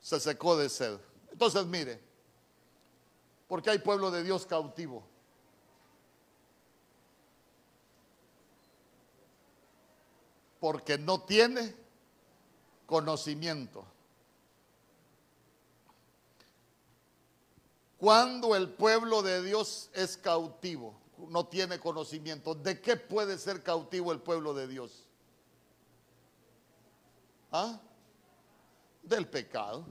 se secó de sed. Entonces, mire, porque hay pueblo de Dios cautivo. Porque no tiene conocimiento. Cuando el pueblo de Dios es cautivo, no tiene conocimiento, ¿de qué puede ser cautivo el pueblo de Dios? ¿Ah? Del pecado.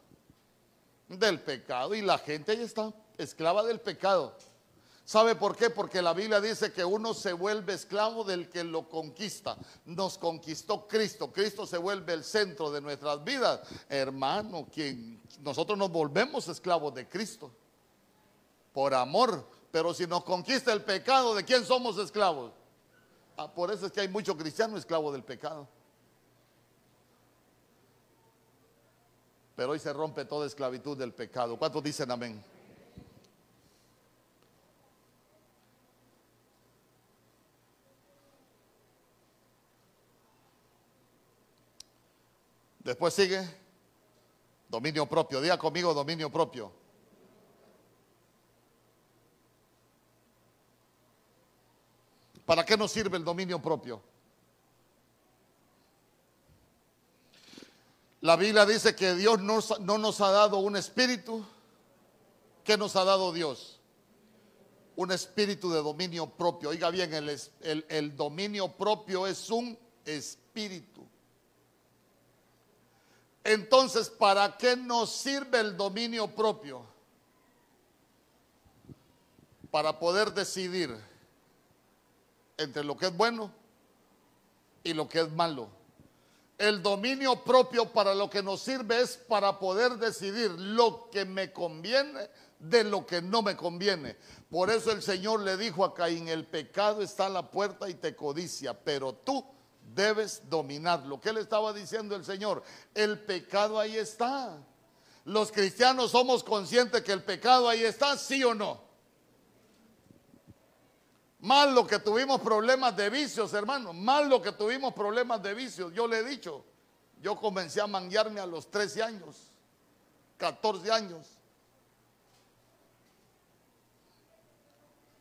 Del pecado. Y la gente ya está esclava del pecado. ¿Sabe por qué? Porque la Biblia dice que uno se vuelve esclavo del que lo conquista. Nos conquistó Cristo. Cristo se vuelve el centro de nuestras vidas. Hermano, quien nosotros nos volvemos esclavos de Cristo. Por amor. Pero si nos conquista el pecado, ¿de quién somos esclavos? Ah, por eso es que hay muchos cristianos esclavos del pecado. Pero hoy se rompe toda esclavitud del pecado. ¿Cuántos dicen amén? Después sigue dominio propio. Diga conmigo dominio propio. ¿Para qué nos sirve el dominio propio? La Biblia dice que Dios no, nos ha dado un espíritu. ¿Qué nos ha dado Dios? Un espíritu de dominio propio. Oiga bien, el dominio propio es un espíritu. Entonces, ¿para qué nos sirve el dominio propio? Para poder decidir entre lo que es bueno y lo que es malo. El dominio propio para lo que nos sirve es para poder decidir lo que me conviene de lo que no me conviene. Por eso el Señor le dijo a Caín, el pecado está a la puerta y te codicia, pero tú debes dominarlo. ¿Qué le estaba diciendo el Señor? El pecado ahí está. Los cristianos somos conscientes que el pecado ahí está, sí o no. Mal lo que tuvimos problemas de vicios, hermano. Mal lo que tuvimos problemas de vicios. Yo le he dicho, yo comencé a manguearme a los 13 años, 14 años.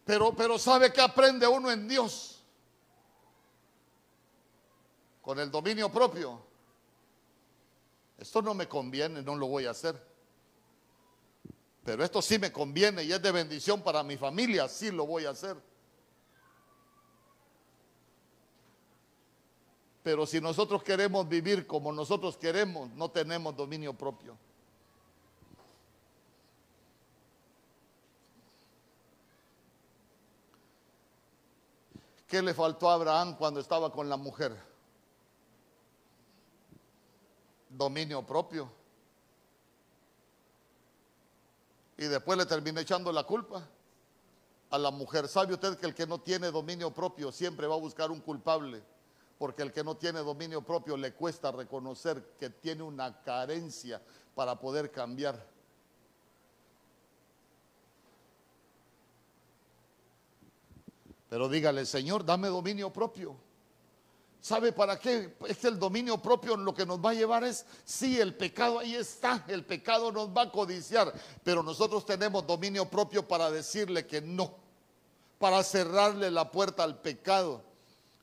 Pero, pero ¿sabe que aprende uno en Dios? Con el dominio propio. Esto no me conviene, no lo voy a hacer. Pero esto sí me conviene y es de bendición para mi familia, sí lo voy a hacer. Pero si nosotros queremos vivir como nosotros queremos, no tenemos dominio propio. ¿Qué le faltó a Abraham cuando estaba con la mujer? dominio propio. Y después le termina echando la culpa a la mujer. ¿Sabe usted que el que no tiene dominio propio siempre va a buscar un culpable? Porque el que no tiene dominio propio le cuesta reconocer que tiene una carencia para poder cambiar. Pero dígale, Señor, dame dominio propio. ¿Sabe para qué? Es que el dominio propio lo que nos va a llevar es, sí, el pecado ahí está, el pecado nos va a codiciar, pero nosotros tenemos dominio propio para decirle que no, para cerrarle la puerta al pecado.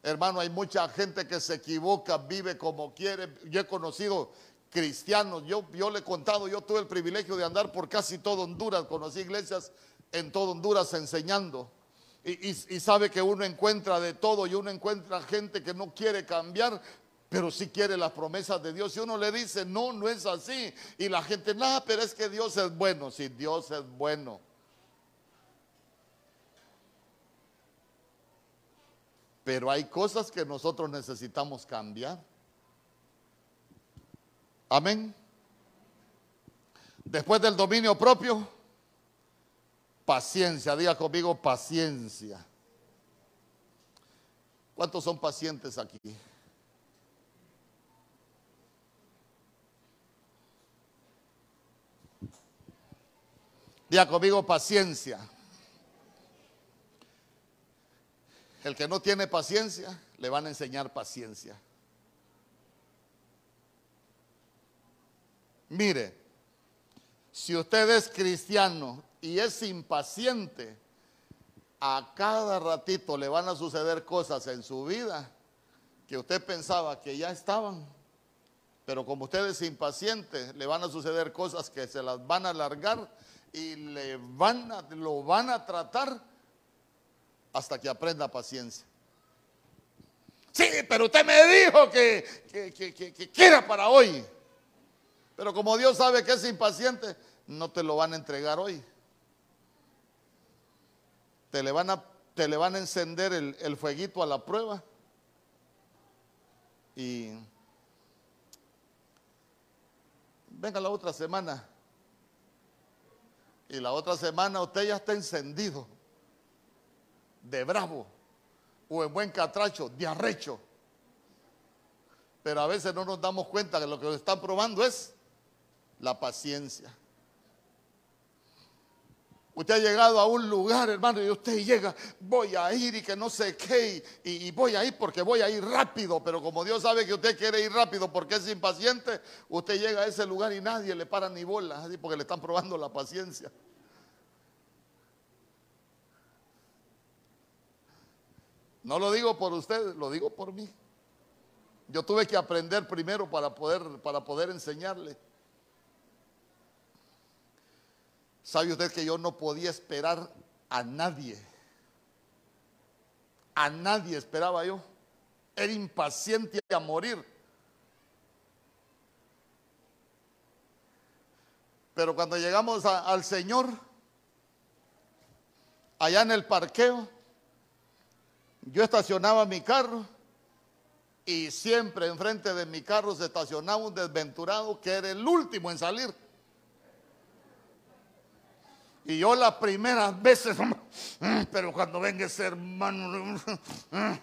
Hermano, hay mucha gente que se equivoca, vive como quiere. Yo he conocido cristianos, yo, yo le he contado, yo tuve el privilegio de andar por casi todo Honduras, conocí iglesias en todo Honduras enseñando. Y, sabe que uno encuentra de todo y uno encuentra gente que no quiere cambiar, pero sí quiere las promesas de Dios. Y uno le dice, no, no es así. Y la gente, nada, pero es que Dios es bueno. Si Dios es bueno. Pero hay cosas que nosotros necesitamos cambiar. Amén. Después del dominio propio, paciencia. Diga conmigo paciencia. ¿Cuántos son pacientes aquí? Diga conmigo paciencia. El que no tiene paciencia, le van a enseñar paciencia. Mire, si usted es cristiano y es impaciente, a cada ratito le van a suceder cosas en su vida que usted pensaba que ya estaban. Pero como usted es impaciente, le van a suceder cosas que se las van a alargar y le van a, lo van a tratar hasta que aprenda paciencia. Sí, pero usted me dijo que, que, que, para hoy. Pero como Dios sabe que es impaciente, no te lo van a entregar hoy. Te le van a, te le van a encender el, el fueguito a la prueba. Y venga la otra semana. Y la otra semana usted ya está encendido de bravo o en buen catracho, de arrecho. Pero a veces no nos damos cuenta que lo que están probando es la paciencia. Usted ha llegado a un lugar, hermano, y usted llega, voy a ir y que no sé qué, y, voy a ir porque voy a ir rápido, pero como Dios sabe que usted quiere ir rápido porque es impaciente, usted llega a ese lugar y nadie le para ni bola, así porque le están probando la paciencia. No lo digo por usted, lo digo por mí. Yo tuve que aprender primero para poder, para poder enseñarle. ¿Sabe usted que yo no podía esperar a nadie? A nadie esperaba yo. Era impaciente a morir. Pero cuando llegamos al Señor, allá en el parqueo, yo estacionaba mi carro y siempre enfrente de mi carro se estacionaba un desventurado que era el último en salir. Y yo las primeras veces, pero cuando venga ese hermano,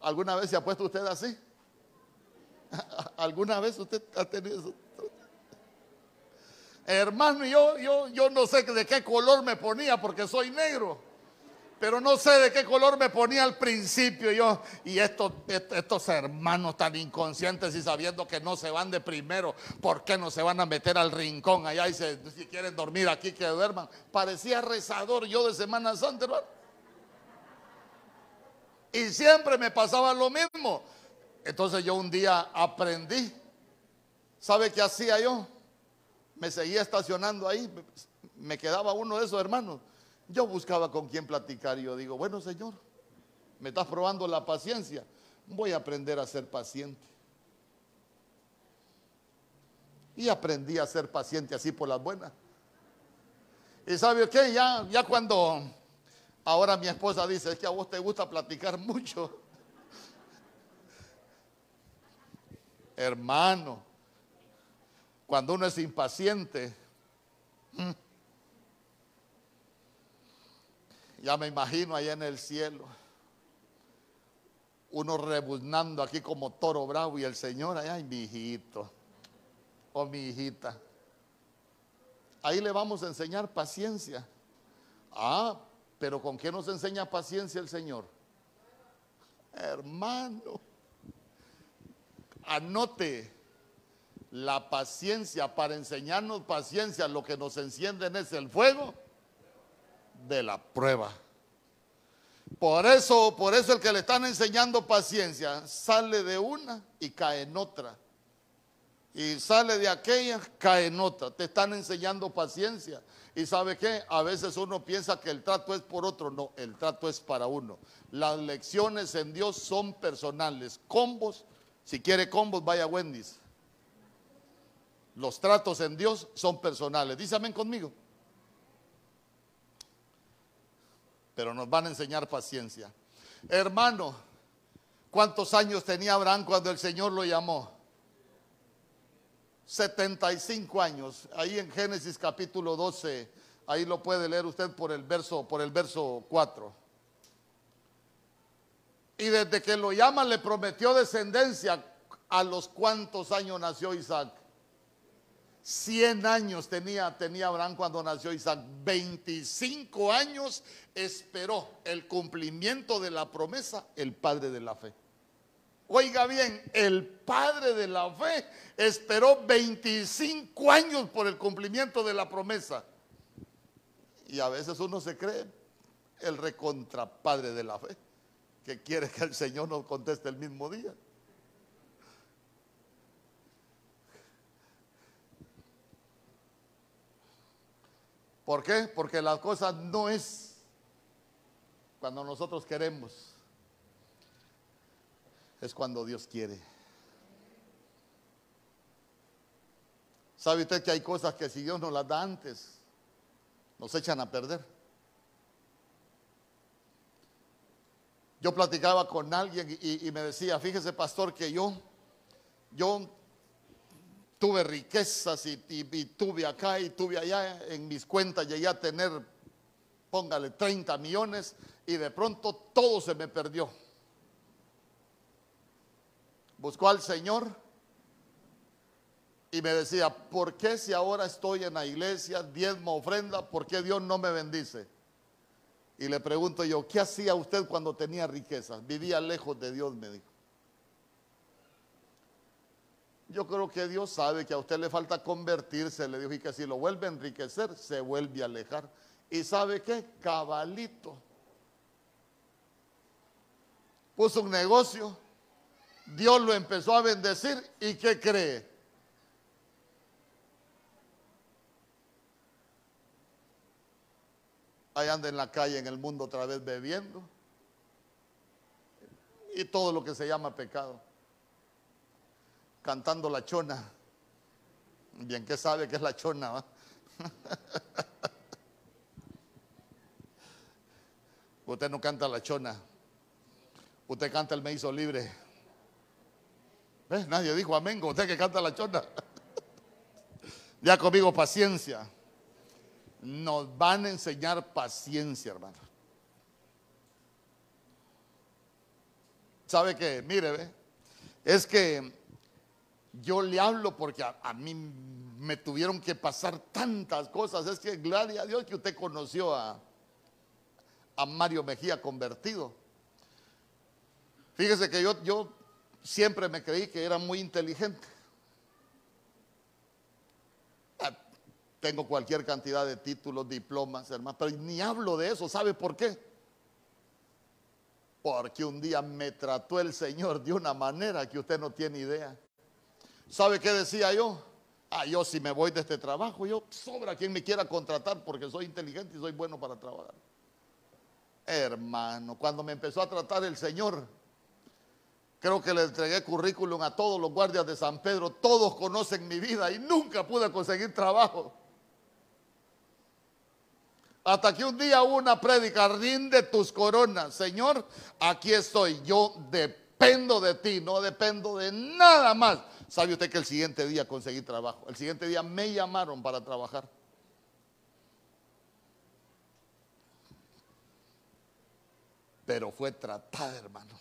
¿alguna vez se ha puesto usted así? ¿Alguna vez usted ha tenido eso? Hermano, yo, yo, yo no sé de qué color me ponía porque soy negro pero no sé de qué color me ponía al principio yo. Y estos, estos hermanos tan inconscientes y sabiendo que no se van de primero, ¿por qué no se van a meter al rincón allá y si quieren dormir aquí que duerman? Parecía rezador yo de Semana Santa, hermano. Y siempre me pasaba lo mismo. Entonces yo un día aprendí. ¿Sabe qué hacía yo? Me seguía estacionando ahí. Me quedaba uno de esos hermanos yo buscaba con quién platicar y yo digo, bueno Señor, me estás probando la paciencia, voy a aprender a ser paciente. Y aprendí a ser paciente así por las buenas. Y sabe qué, ya, ya cuando ahora mi esposa dice, es que a vos te gusta platicar mucho. Hermano, cuando uno es impaciente, Ya me imagino allá en el cielo. Uno rebuznando aquí como toro bravo y el Señor allá, ay, mi hijito o mi hijita. Ahí le vamos a enseñar paciencia. Ah, pero ¿con qué nos enseña paciencia el Señor? Hermano, anote la paciencia para enseñarnos paciencia. Lo que nos encienden es el fuego de la prueba. Por eso, por eso el que le están enseñando paciencia sale de una y cae en otra. Y sale de aquella, cae en otra. Te están enseñando paciencia. Y sabe qué? A veces uno piensa que el trato es por otro. No, el trato es para uno. Las lecciones en Dios son personales. Combos, si quiere combos, vaya a Wendy's. Los tratos en Dios son personales. Dísame conmigo. Pero nos van a enseñar paciencia. Hermano, ¿cuántos años tenía Abraham cuando el Señor lo llamó? 75 años. Ahí en Génesis capítulo 12, ahí lo puede leer usted por el verso por el verso 4. Y desde que lo llama le prometió descendencia a los cuantos años nació Isaac. 100 años tenía, tenía Abraham cuando nació Isaac. 25 años esperó el cumplimiento de la promesa el padre de la fe. Oiga bien, el padre de la fe esperó 25 años por el cumplimiento de la promesa. Y a veces uno se cree el recontrapadre de la fe, que quiere que el Señor nos conteste el mismo día. ¿Por qué? Porque la cosa no es cuando nosotros queremos, es cuando Dios quiere. ¿Sabe usted que hay cosas que si Dios nos las da antes, nos echan a perder? Yo platicaba con alguien y, me decía, fíjese pastor que yo, yo tuve riquezas y, tuve acá y tuve allá, en mis cuentas llegué a tener, póngale 30 millones y de pronto todo se me perdió. Buscó al Señor y me decía, ¿por qué si ahora estoy en la iglesia, diezmo, ofrenda, por qué Dios no me bendice? Y le pregunto yo, ¿qué hacía usted cuando tenía riquezas? Vivía lejos de Dios, me dijo. Yo creo que Dios sabe que a usted le falta convertirse, le dijo, y que si lo vuelve a enriquecer, se vuelve a alejar. ¿Y sabe qué? Cabalito. Puso un negocio, Dios lo empezó a bendecir y ¿qué cree? Ahí anda en la calle, en el mundo otra vez bebiendo. Y todo lo que se llama pecado cantando la chona. Bien que sabe que es la chona. Usted no canta la chona. Usted canta el me hizo libre. ¿Ves? Nadie dijo amén. Usted que canta la chona. ya conmigo paciencia. Nos van a enseñar paciencia, hermano. ¿Sabe qué? Mire, ¿ve? es que yo le hablo porque a, mí me tuvieron que pasar tantas cosas. Es que gloria a Dios que usted conoció a, a Mario Mejía convertido. Fíjese que yo, yo siempre me creí que era muy inteligente. Ah, tengo cualquier cantidad de títulos, diplomas, hermano, pero ni hablo de eso. ¿Sabe por qué? Porque un día me trató el Señor de una manera que usted no tiene idea. ¿Sabe qué decía yo? Ah, yo si me voy de este trabajo, yo sobra quien me quiera contratar porque soy inteligente y soy bueno para trabajar. Hermano, cuando me empezó a tratar el Señor, creo que le entregué currículum a todos los guardias de San Pedro, todos conocen mi vida y nunca pude conseguir trabajo. Hasta que un día hubo una prédica, rinde tus coronas, Señor, aquí estoy, yo dependo de ti, no dependo de nada más. ¿Sabe usted que el siguiente día conseguí trabajo? El siguiente día me llamaron para trabajar. Pero fue tratada, hermano.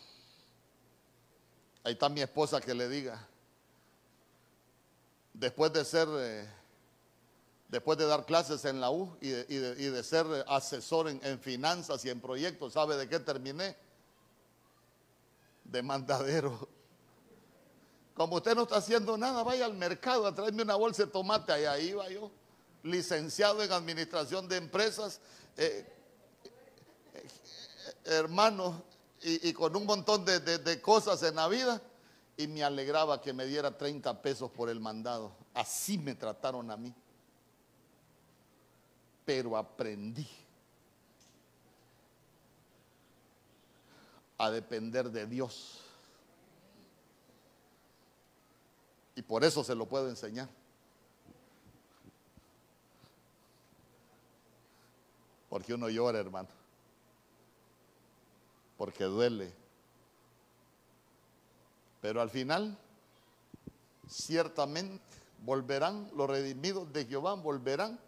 Ahí está mi esposa que le diga. Después de ser, eh, después de dar clases en la U y de, ser asesor en, en finanzas y en proyectos, ¿sabe de qué terminé? De mandadero. Como usted no está haciendo nada, vaya al mercado a traerme una bolsa de tomate. Ahí, ahí va yo, licenciado en administración de empresas, eh, eh, hermano, y, con un montón de cosas en la vida. Y me alegraba que me diera 30 pesos por el mandado. Así me trataron a mí. Pero aprendí a depender de Dios. Y por eso se lo puedo enseñar. Porque uno llora, hermano. Porque duele. Pero al final, ciertamente volverán, los redimidos de Jehová volverán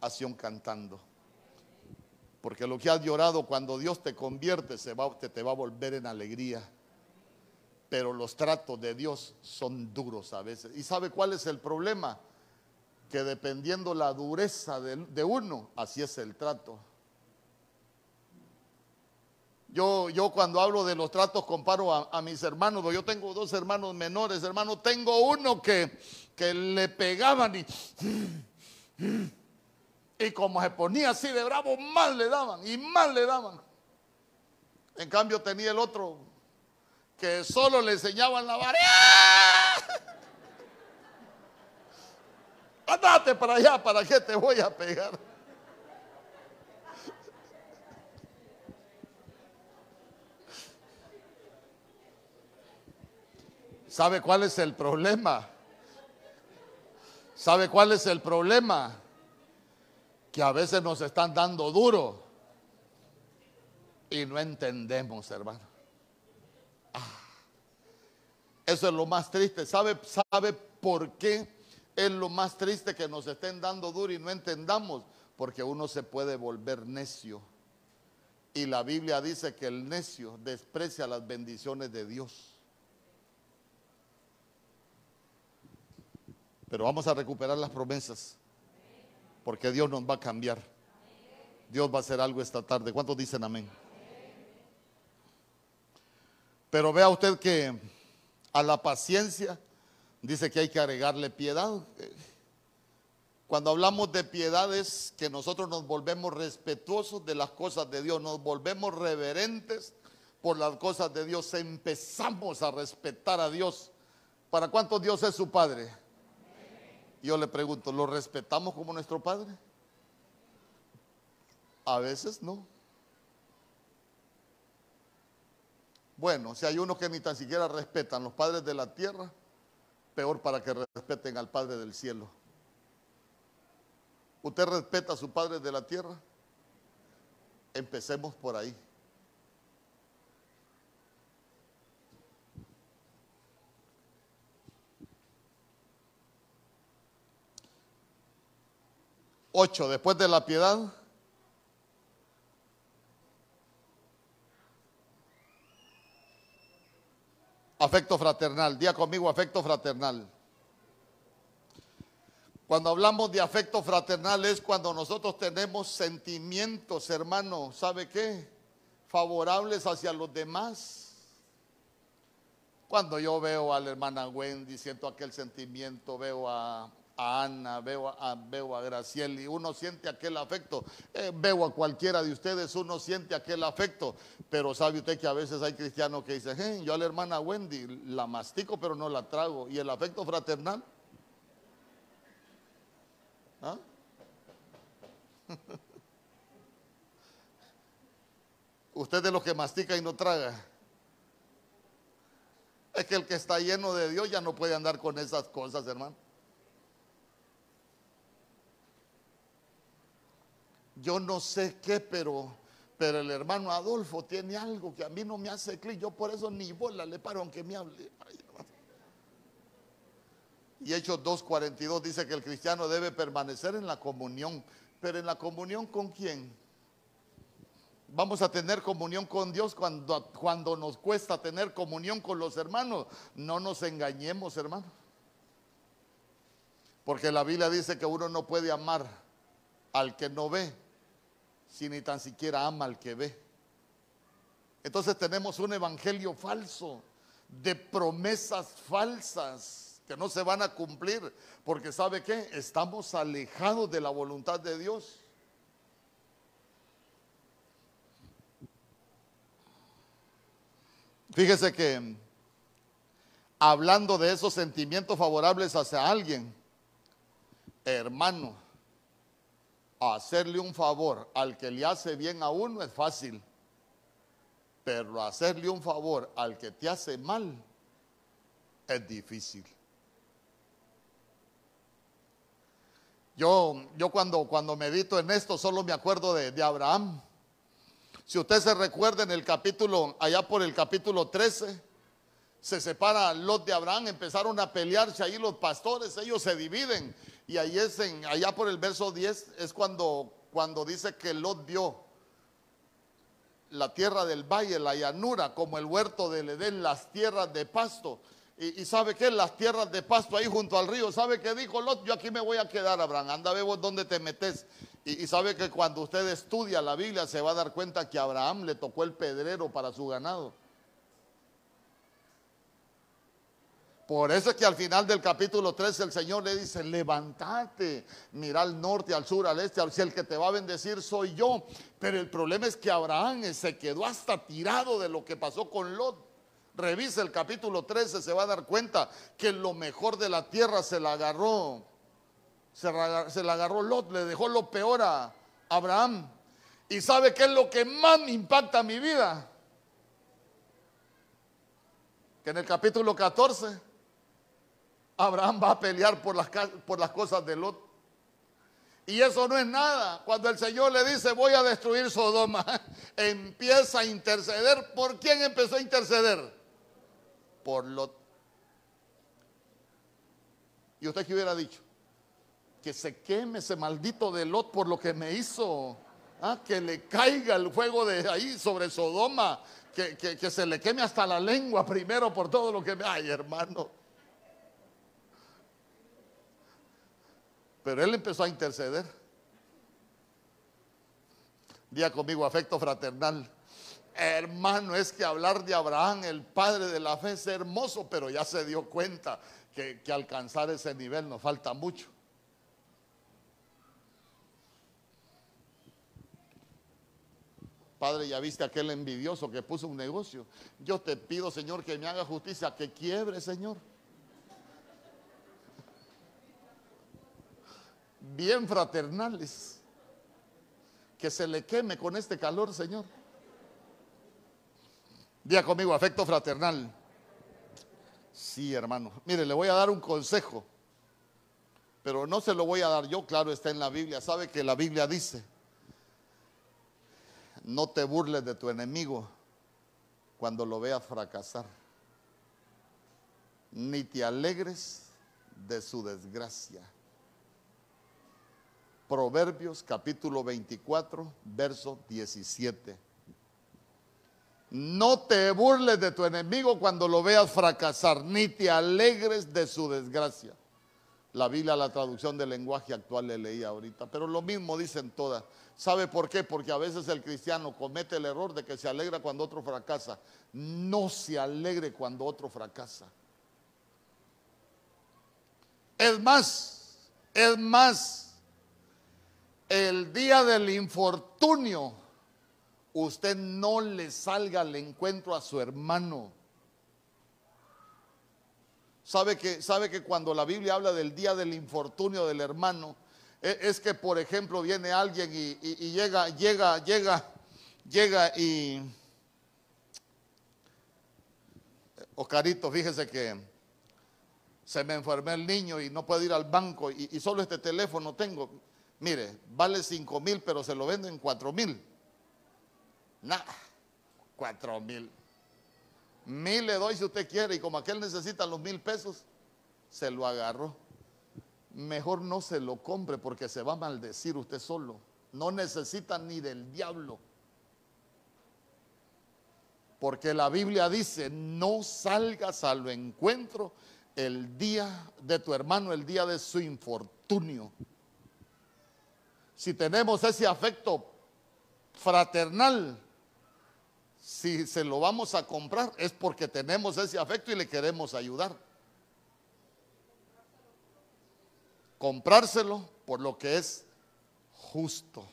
a Sion cantando. Porque lo que has llorado cuando Dios te convierte se va, te, te va a volver en alegría pero los tratos de Dios son duros a veces. ¿Y sabe cuál es el problema? Que dependiendo la dureza de, uno, así es el trato. Yo, yo, cuando hablo de los tratos comparo a, mis hermanos, yo tengo dos hermanos menores, hermano, tengo uno que, que le pegaban y, y como se ponía así de bravo, mal le daban y mal le daban. En cambio tenía el otro que solo le enseñaban la vara. Andate para allá, ¿para qué te voy a pegar? ¿Sabe cuál es el problema? ¿Sabe cuál es el problema? Que a veces nos están dando duro y no entendemos, hermano. Eso es lo más triste. ¿Sabe, ¿Sabe por qué es lo más triste que nos estén dando duro y no entendamos? Porque uno se puede volver necio. Y la Biblia dice que el necio desprecia las bendiciones de Dios. Pero vamos a recuperar las promesas. Porque Dios nos va a cambiar. Dios va a hacer algo esta tarde. ¿Cuántos dicen amén? Pero vea usted que a la paciencia dice que hay que agregarle piedad. Cuando hablamos de piedad es que nosotros nos volvemos respetuosos de las cosas de Dios, nos volvemos reverentes por las cosas de Dios, empezamos a respetar a Dios. ¿Para cuánto Dios es su Padre? Yo le pregunto, ¿lo respetamos como nuestro Padre? A veces no. Bueno, si hay unos que ni tan siquiera respetan los padres de la tierra, peor para que respeten al Padre del cielo. ¿Usted respeta a su Padre de la tierra? Empecemos por ahí. Ocho, después de la piedad, Afecto fraternal. Día conmigo afecto fraternal. Cuando hablamos de afecto fraternal es cuando nosotros tenemos sentimientos, hermano, ¿sabe qué? Favorables hacia los demás. Cuando yo veo a la hermana Wendy, siento aquel sentimiento, veo a a Ana, veo a, veo a Gracieli, uno siente aquel afecto. Eh, veo a cualquiera de ustedes, uno siente aquel afecto. Pero sabe usted que a veces hay cristianos que dicen, yo a la hermana Wendy la mastico, pero no la trago. ¿Y el afecto fraternal? ¿Ah? Usted de los que mastica y no traga. Es que el que está lleno de Dios ya no puede andar con esas cosas, hermano. Yo no sé qué, pero, pero el hermano Adolfo tiene algo que a mí no me hace clic. Yo por eso ni bola le paro aunque me hable. Y Hechos 2.42 dice que el cristiano debe permanecer en la comunión. Pero en la comunión con quién? Vamos a tener comunión con Dios cuando, cuando nos cuesta tener comunión con los hermanos. No nos engañemos, hermano. Porque la Biblia dice que uno no puede amar al que no ve, si ni tan siquiera ama al que ve. Entonces tenemos un evangelio falso, de promesas falsas que no se van a cumplir, porque ¿sabe qué? Estamos alejados de la voluntad de Dios. Fíjese que hablando de esos sentimientos favorables hacia alguien, hermano, hacerle un favor al que le hace bien a uno es fácil, pero hacerle un favor al que te hace mal es difícil. Yo, yo cuando, cuando medito en esto solo me acuerdo de, de Abraham. Si usted se recuerda en el capítulo, allá por el capítulo 13, se separa Lot de Abraham, empezaron a pelearse ahí los pastores, ellos se dividen. Y ahí es en, allá por el verso 10 es cuando, cuando dice que Lot dio la tierra del valle, la llanura, como el huerto del Edén, las tierras de pasto. Y, sabe que las tierras de pasto ahí junto al río, ¿sabe qué dijo Lot? Yo aquí me voy a quedar, Abraham, anda, vemos dónde te metes. Y, sabe que cuando usted estudia la Biblia se va a dar cuenta que Abraham le tocó el pedrero para su ganado. Por eso es que al final del capítulo 13 el Señor le dice, levántate, mira al norte, al sur, al este, al el que te va a bendecir soy yo. Pero el problema es que Abraham se quedó hasta tirado de lo que pasó con Lot. Revisa el capítulo 13, se va a dar cuenta que lo mejor de la tierra se la agarró. Se, la agarró Lot, le dejó lo peor a Abraham. ¿Y sabe qué es lo que más impacta mi vida? Que en el capítulo 14 Abraham va a pelear por las, cosas de Lot. Y eso no es nada. Cuando el Señor le dice, voy a destruir Sodoma, empieza a interceder. ¿Por quién empezó a interceder? Por Lot. ¿Y usted qué hubiera dicho? Que se queme ese maldito de Lot por lo que me hizo. ¿Ah? Que le caiga el fuego de ahí sobre Sodoma. Que, que se le queme hasta la lengua primero por todo lo que me... Ay, hermano. Pero él empezó a interceder. Día conmigo, afecto fraternal. Hermano, es que hablar de Abraham, el padre de la fe, es hermoso, pero ya se dio cuenta que, alcanzar ese nivel nos falta mucho. Padre, ya viste aquel envidioso que puso un negocio. Yo te pido, Señor, que me haga justicia, que quiebre, Señor. Bien fraternales. Que se le queme con este calor, Señor. Día conmigo, afecto fraternal. Sí, hermano. Mire, le voy a dar un consejo. Pero no se lo voy a dar yo, claro, está en la Biblia. Sabe que la Biblia dice, no te burles de tu enemigo cuando lo veas fracasar, ni te alegres de su desgracia. Proverbios capítulo 24, verso 17. No te burles de tu enemigo cuando lo veas fracasar, ni te alegres de su desgracia. La Biblia, la traducción del lenguaje actual le leí ahorita, pero lo mismo dicen todas. ¿Sabe por qué? Porque a veces el cristiano comete el error de que se alegra cuando otro fracasa. No se alegre cuando otro fracasa. Es más, es más, el día del infortunio, usted no le salga al encuentro a su hermano. ¿Sabe que, sabe que cuando la Biblia habla del día del infortunio del hermano, e, es que, por ejemplo, viene alguien y, llega, llega, llega, llega y... Oscarito, fíjese que se me enfermó el niño y no puedo ir al banco y solo este teléfono tengo Mire, vale 5 mil, pero se lo vendo en 4 mil. Nada, 4 mil. Mil le doy si usted quiere y como aquel necesita los mil pesos, se lo agarró. Mejor no se lo compre porque se va a maldecir usted solo. No necesita ni del diablo. Porque la Biblia dice, no salgas a lo encuentro el día de tu hermano, el día de su infortunio. Si tenemos ese afecto fraternal, si se lo vamos a comprar es porque tenemos ese afecto y le queremos ayudar. Comprárselo por lo que es justo.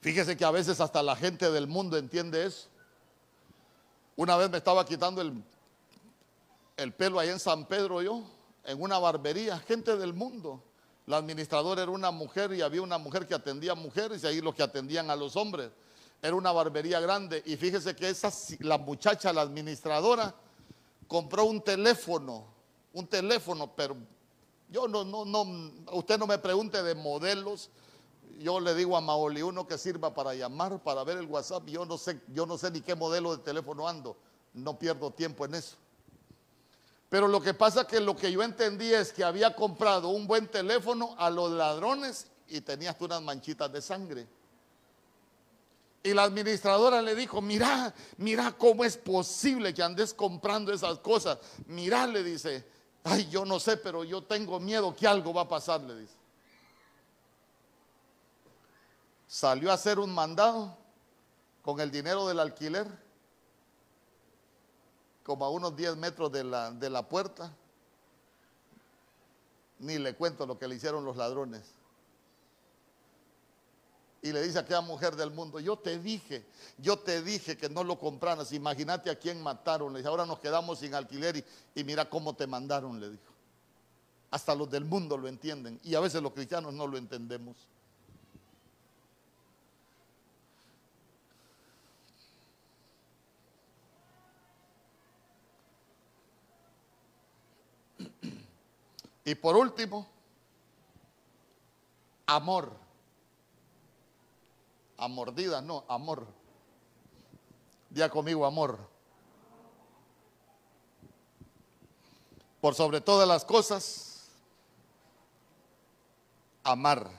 Fíjese que a veces hasta la gente del mundo entiende eso. Una vez me estaba quitando el, el pelo ahí en San Pedro yo, en una barbería, gente del mundo. La administradora era una mujer y había una mujer que atendía a mujeres y ahí los que atendían a los hombres. Era una barbería grande y fíjese que esa, la muchacha, la administradora, compró un teléfono, un teléfono, pero yo no, no, no, usted no me pregunte de modelos, yo le digo a Maoli uno que sirva para llamar, para ver el WhatsApp. Yo no sé, yo no sé ni qué modelo de teléfono ando. No pierdo tiempo en eso. Pero lo que pasa que lo que yo entendí es que había comprado un buen teléfono a los ladrones y tenía hasta unas manchitas de sangre. Y la administradora le dijo, mira, mira cómo es posible que andes comprando esas cosas. Mira, le dice, ay, yo no sé, pero yo tengo miedo que algo va a pasar, le dice salió a hacer un mandado con el dinero del alquiler, como a unos 10 metros de la, de la puerta. Ni le cuento lo que le hicieron los ladrones. Y le dice a aquella mujer del mundo, yo te dije, yo te dije que no lo compraras, imagínate a quién mataron. Le dice, ahora nos quedamos sin alquiler y, y mira cómo te mandaron, le dijo. Hasta los del mundo lo entienden y a veces los cristianos no lo entendemos. Y por último, amor. A mordidas, no, amor. Día conmigo, amor. Por sobre todas las cosas, amar.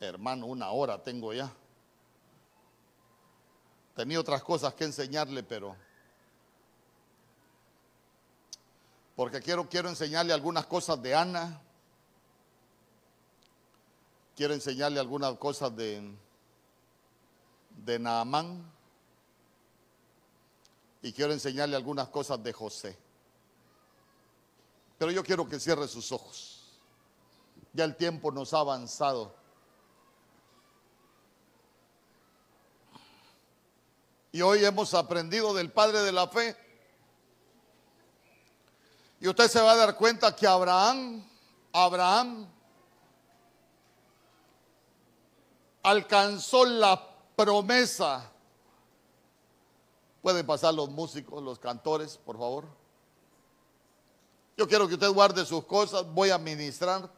Hermano, una hora tengo ya. Tenía otras cosas que enseñarle, pero porque quiero, quiero enseñarle algunas cosas de Ana. Quiero enseñarle algunas cosas de, de Naamán. Y quiero enseñarle algunas cosas de José. Pero yo quiero que cierre sus ojos. Ya el tiempo nos ha avanzado. Y hoy hemos aprendido del Padre de la Fe y usted se va a dar cuenta que Abraham, Abraham alcanzó la promesa. Pueden pasar los músicos, los cantores, por favor. Yo quiero que usted guarde sus cosas, voy a ministrar.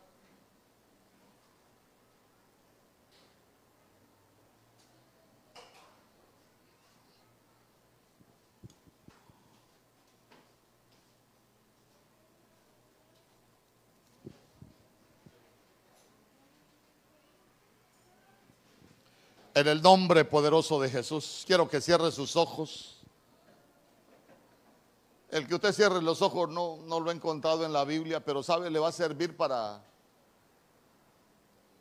En el nombre poderoso de Jesús, quiero que cierre sus ojos. El que usted cierre los ojos no, no lo he encontrado en la Biblia, pero sabe, le va a servir para,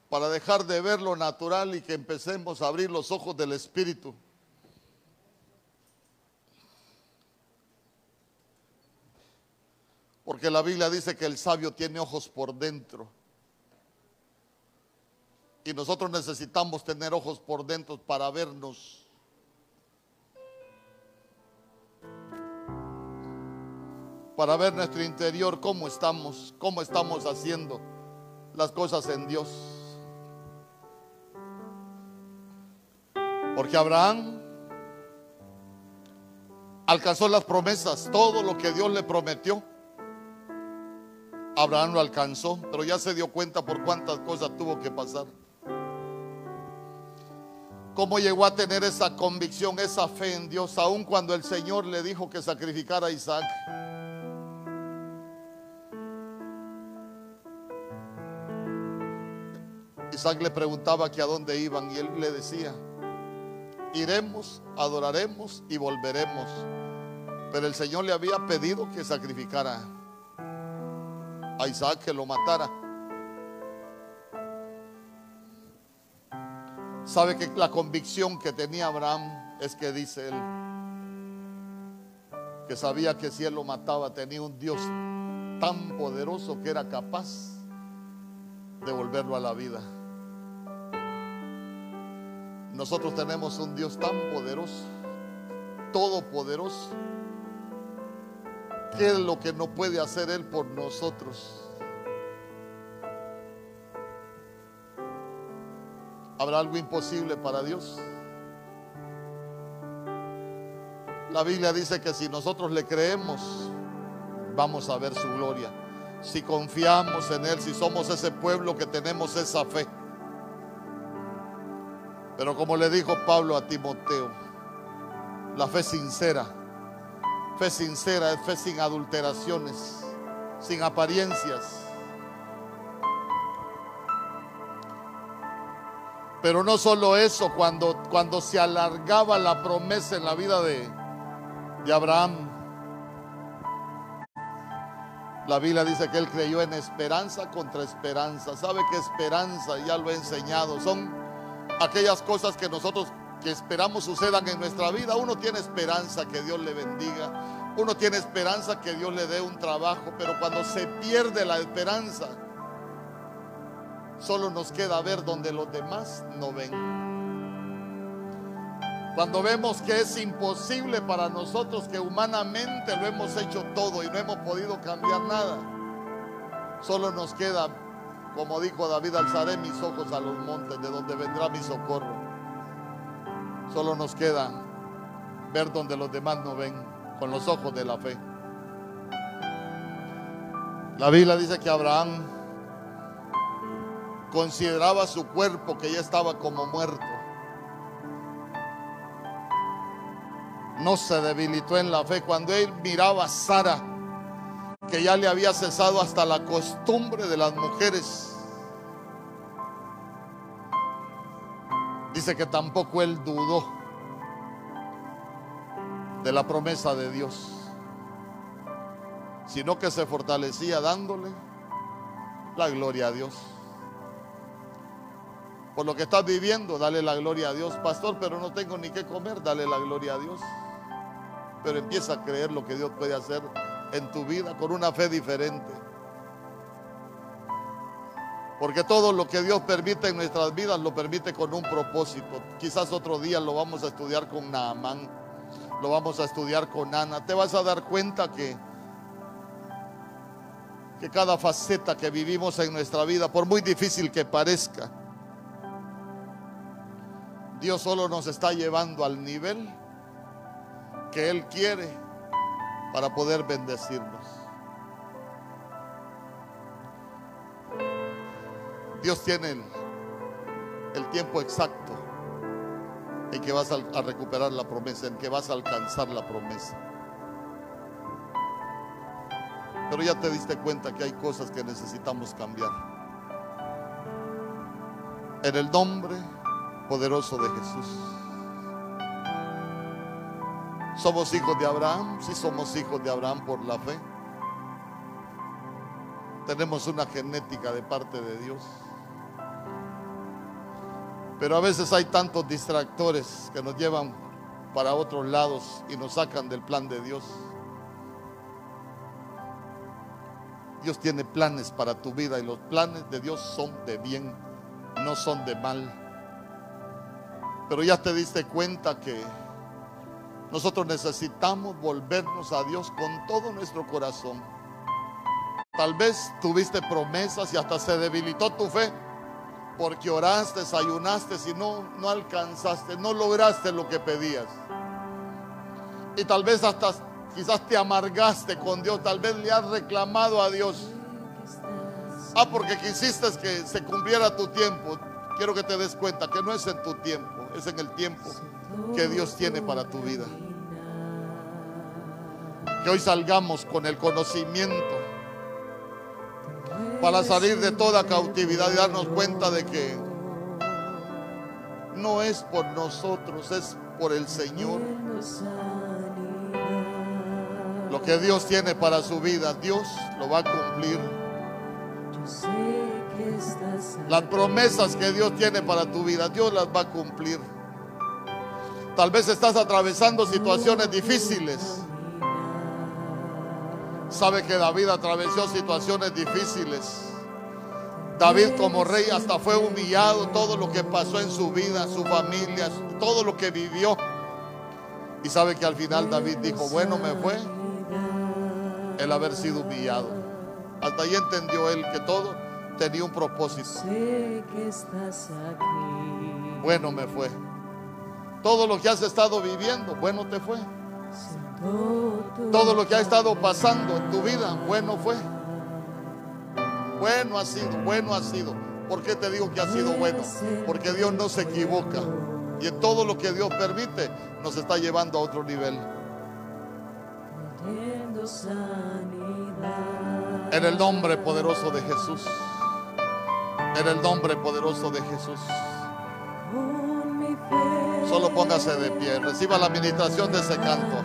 para dejar de ver lo natural y que empecemos a abrir los ojos del Espíritu. Porque la Biblia dice que el sabio tiene ojos por dentro y nosotros necesitamos tener ojos por dentro para vernos. Para ver nuestro interior, cómo estamos, cómo estamos haciendo las cosas en Dios. Porque Abraham alcanzó las promesas, todo lo que Dios le prometió. Abraham lo alcanzó, pero ya se dio cuenta por cuántas cosas tuvo que pasar cómo llegó a tener esa convicción, esa fe en Dios, aun cuando el Señor le dijo que sacrificara a Isaac. Isaac le preguntaba que a dónde iban y él le decía, iremos, adoraremos y volveremos. Pero el Señor le había pedido que sacrificara a Isaac, que lo matara. Sabe que la convicción que tenía Abraham es que dice él, que sabía que si él lo mataba tenía un Dios tan poderoso que era capaz de volverlo a la vida. Nosotros tenemos un Dios tan poderoso, todopoderoso, ¿Qué es lo que no puede hacer Él por nosotros? ¿Habrá algo imposible para Dios? La Biblia dice que si nosotros le creemos, vamos a ver su gloria. Si confiamos en Él, si somos ese pueblo que tenemos esa fe. Pero como le dijo Pablo a Timoteo, la fe sincera, fe sincera es fe sin adulteraciones, sin apariencias. Pero no solo eso, cuando, cuando se alargaba la promesa en la vida de, de Abraham, la Biblia dice que él creyó en esperanza contra esperanza. ¿Sabe que esperanza? Ya lo he enseñado. Son aquellas cosas que nosotros que esperamos sucedan en nuestra vida. Uno tiene esperanza que Dios le bendiga. Uno tiene esperanza que Dios le dé un trabajo. Pero cuando se pierde la esperanza, Solo nos queda ver donde los demás no ven. Cuando vemos que es imposible para nosotros, que humanamente lo hemos hecho todo y no hemos podido cambiar nada, solo nos queda, como dijo David, alzaré mis ojos a los montes, de donde vendrá mi socorro. Solo nos queda ver donde los demás no ven, con los ojos de la fe. La Biblia dice que Abraham consideraba su cuerpo que ya estaba como muerto. No se debilitó en la fe cuando él miraba a Sara, que ya le había cesado hasta la costumbre de las mujeres. Dice que tampoco él dudó de la promesa de Dios, sino que se fortalecía dándole la gloria a Dios por lo que estás viviendo, dale la gloria a Dios. Pastor, pero no tengo ni qué comer, dale la gloria a Dios. Pero empieza a creer lo que Dios puede hacer en tu vida con una fe diferente. Porque todo lo que Dios permite en nuestras vidas lo permite con un propósito. Quizás otro día lo vamos a estudiar con Naamán, lo vamos a estudiar con Ana. Te vas a dar cuenta que, que cada faceta que vivimos en nuestra vida, por muy difícil que parezca, Dios solo nos está llevando al nivel que Él quiere para poder bendecirnos. Dios tiene el, tiempo exacto en que vas a, a recuperar la promesa, en que vas a alcanzar la promesa. Pero ya te diste cuenta que hay cosas que necesitamos cambiar. En el nombre poderoso de Jesús. ¿Somos hijos de Abraham? Sí somos hijos de Abraham por la fe. Tenemos una genética de parte de Dios. Pero a veces hay tantos distractores que nos llevan para otros lados y nos sacan del plan de Dios. Dios tiene planes para tu vida y los planes de Dios son de bien, no son de mal. Pero ya te diste cuenta que nosotros necesitamos volvernos a Dios con todo nuestro corazón. Tal vez tuviste promesas y hasta se debilitó tu fe porque oraste, ayunaste y no, no alcanzaste, no lograste lo que pedías. Y tal vez hasta quizás te amargaste con Dios, tal vez le has reclamado a Dios. Ah, porque quisiste que se cumpliera tu tiempo. Quiero que te des cuenta que no es en tu tiempo en el tiempo que Dios tiene para tu vida. Que hoy salgamos con el conocimiento para salir de toda cautividad y darnos cuenta de que no es por nosotros, es por el Señor. Lo que Dios tiene para su vida, Dios lo va a cumplir. Las promesas que Dios tiene para tu vida, Dios las va a cumplir. Tal vez estás atravesando situaciones difíciles. Sabe que David atravesó situaciones difíciles. David como rey hasta fue humillado, todo lo que pasó en su vida, su familia, todo lo que vivió. Y sabe que al final David dijo, bueno me fue el haber sido humillado. Hasta ahí entendió él que todo tenía un propósito. Bueno me fue. Todo lo que has estado viviendo, bueno te fue. Todo lo que ha estado pasando en tu vida, bueno fue. Bueno ha sido, bueno ha sido. ¿Por qué te digo que ha sido bueno? Porque Dios no se equivoca. Y en todo lo que Dios permite nos está llevando a otro nivel. En el nombre poderoso de Jesús. En el nombre poderoso de Jesús. Solo póngase de pie. Reciba la administración de ese canto.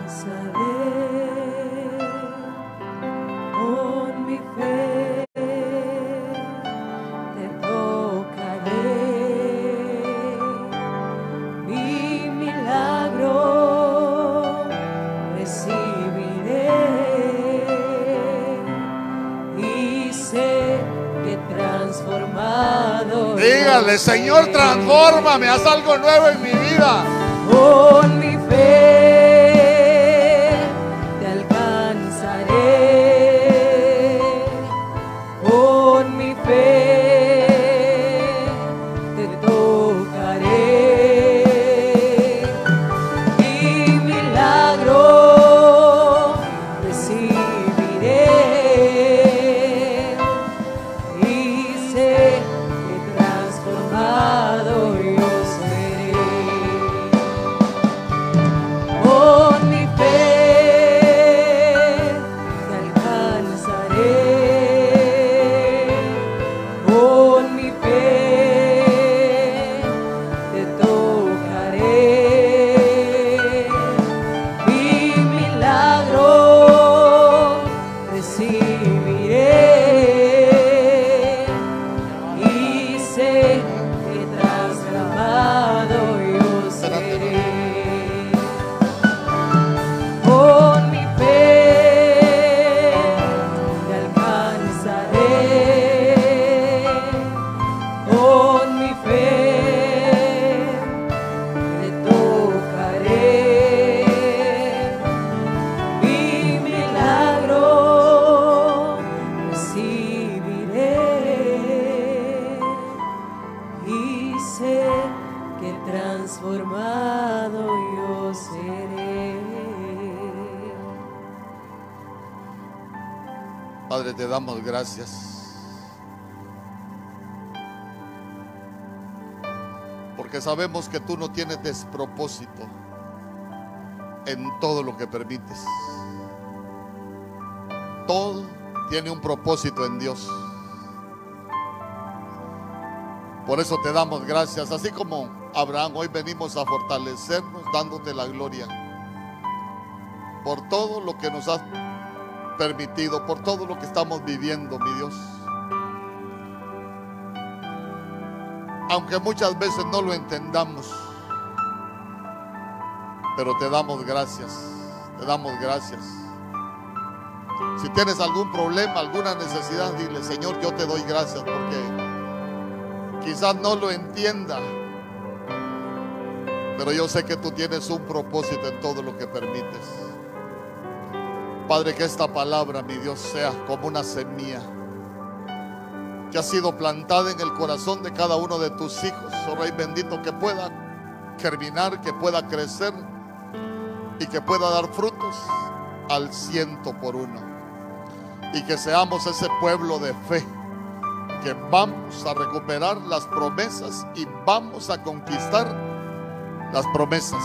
Señor, transfórmame, haz algo nuevo en mi vida. Con mi fe sabemos que tú no tienes despropósito en todo lo que permites. Todo tiene un propósito en Dios. Por eso te damos gracias. Así como Abraham, hoy venimos a fortalecernos dándote la gloria. Por todo lo que nos has permitido, por todo lo que estamos viviendo, mi Dios. Aunque muchas veces no lo entendamos, pero te damos gracias, te damos gracias. Si tienes algún problema, alguna necesidad, dile, Señor, yo te doy gracias porque quizás no lo entienda, pero yo sé que tú tienes un propósito en todo lo que permites. Padre, que esta palabra, mi Dios, sea como una semilla que ha sido plantada en el corazón de cada uno de tus hijos. Oh Rey bendito, que pueda germinar, que pueda crecer y que pueda dar frutos al ciento por uno. Y que seamos ese pueblo de fe, que vamos a recuperar las promesas y vamos a conquistar las promesas.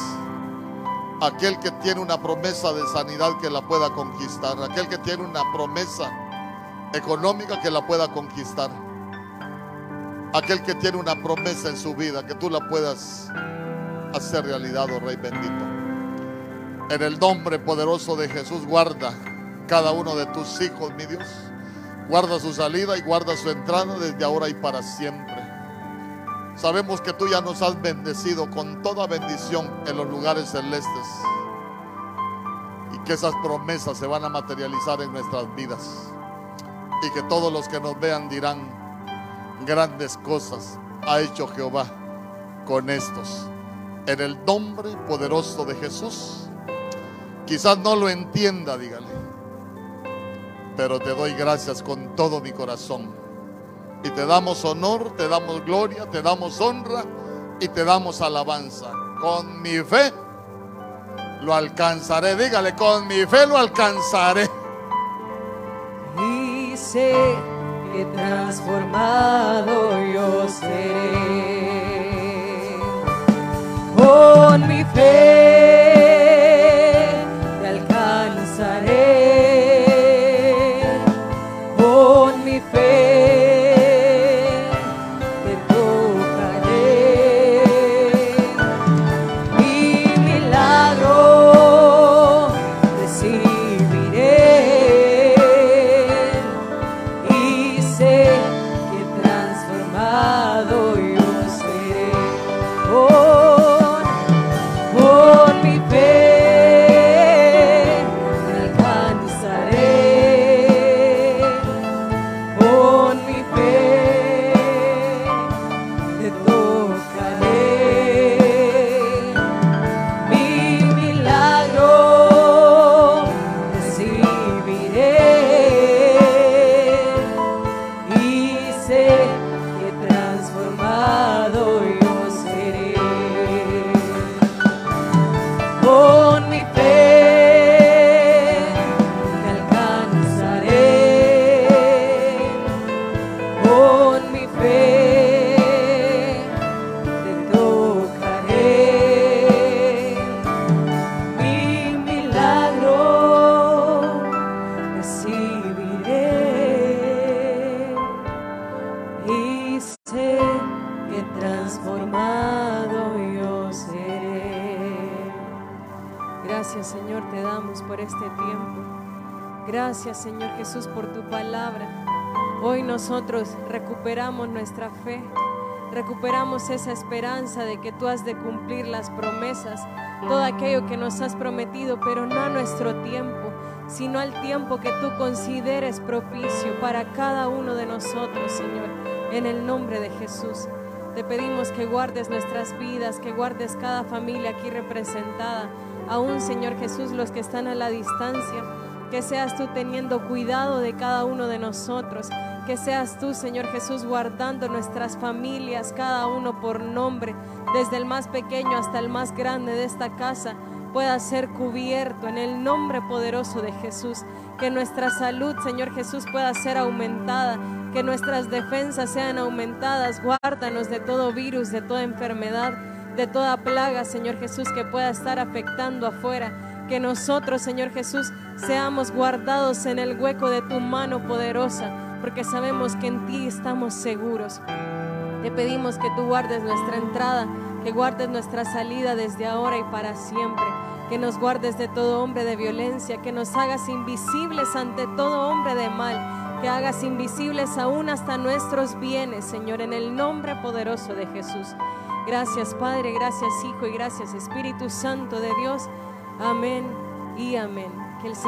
Aquel que tiene una promesa de sanidad que la pueda conquistar. Aquel que tiene una promesa económica que la pueda conquistar. Aquel que tiene una promesa en su vida, que tú la puedas hacer realidad, oh Rey bendito. En el nombre poderoso de Jesús, guarda cada uno de tus hijos, mi Dios. Guarda su salida y guarda su entrada desde ahora y para siempre. Sabemos que tú ya nos has bendecido con toda bendición en los lugares celestes y que esas promesas se van a materializar en nuestras vidas y que todos los que nos vean dirán grandes cosas ha hecho Jehová con estos. En el nombre poderoso de Jesús. Quizás no lo entienda, dígale. Pero te doy gracias con todo mi corazón. Y te damos honor, te damos gloria, te damos honra y te damos alabanza. Con mi fe lo alcanzaré. Dígale, con mi fe lo alcanzaré. Sé que transformado yo seré. Con mi fe fe, recuperamos esa esperanza de que tú has de cumplir las promesas, todo aquello que nos has prometido, pero no a nuestro tiempo, sino al tiempo que tú consideres propicio para cada uno de nosotros, Señor, en el nombre de Jesús. Te pedimos que guardes nuestras vidas, que guardes cada familia aquí representada, aún Señor Jesús, los que están a la distancia que seas tú teniendo cuidado de cada uno de nosotros, que seas tú, Señor Jesús, guardando nuestras familias, cada uno por nombre, desde el más pequeño hasta el más grande de esta casa, pueda ser cubierto en el nombre poderoso de Jesús, que nuestra salud, Señor Jesús, pueda ser aumentada, que nuestras defensas sean aumentadas, guárdanos de todo virus, de toda enfermedad, de toda plaga, Señor Jesús, que pueda estar afectando afuera. Que nosotros, Señor Jesús, seamos guardados en el hueco de tu mano poderosa, porque sabemos que en ti estamos seguros. Te pedimos que tú guardes nuestra entrada, que guardes nuestra salida desde ahora y para siempre, que nos guardes de todo hombre de violencia, que nos hagas invisibles ante todo hombre de mal, que hagas invisibles aún hasta nuestros bienes, Señor, en el nombre poderoso de Jesús. Gracias Padre, gracias Hijo y gracias Espíritu Santo de Dios. Amén y amén. Que el Señor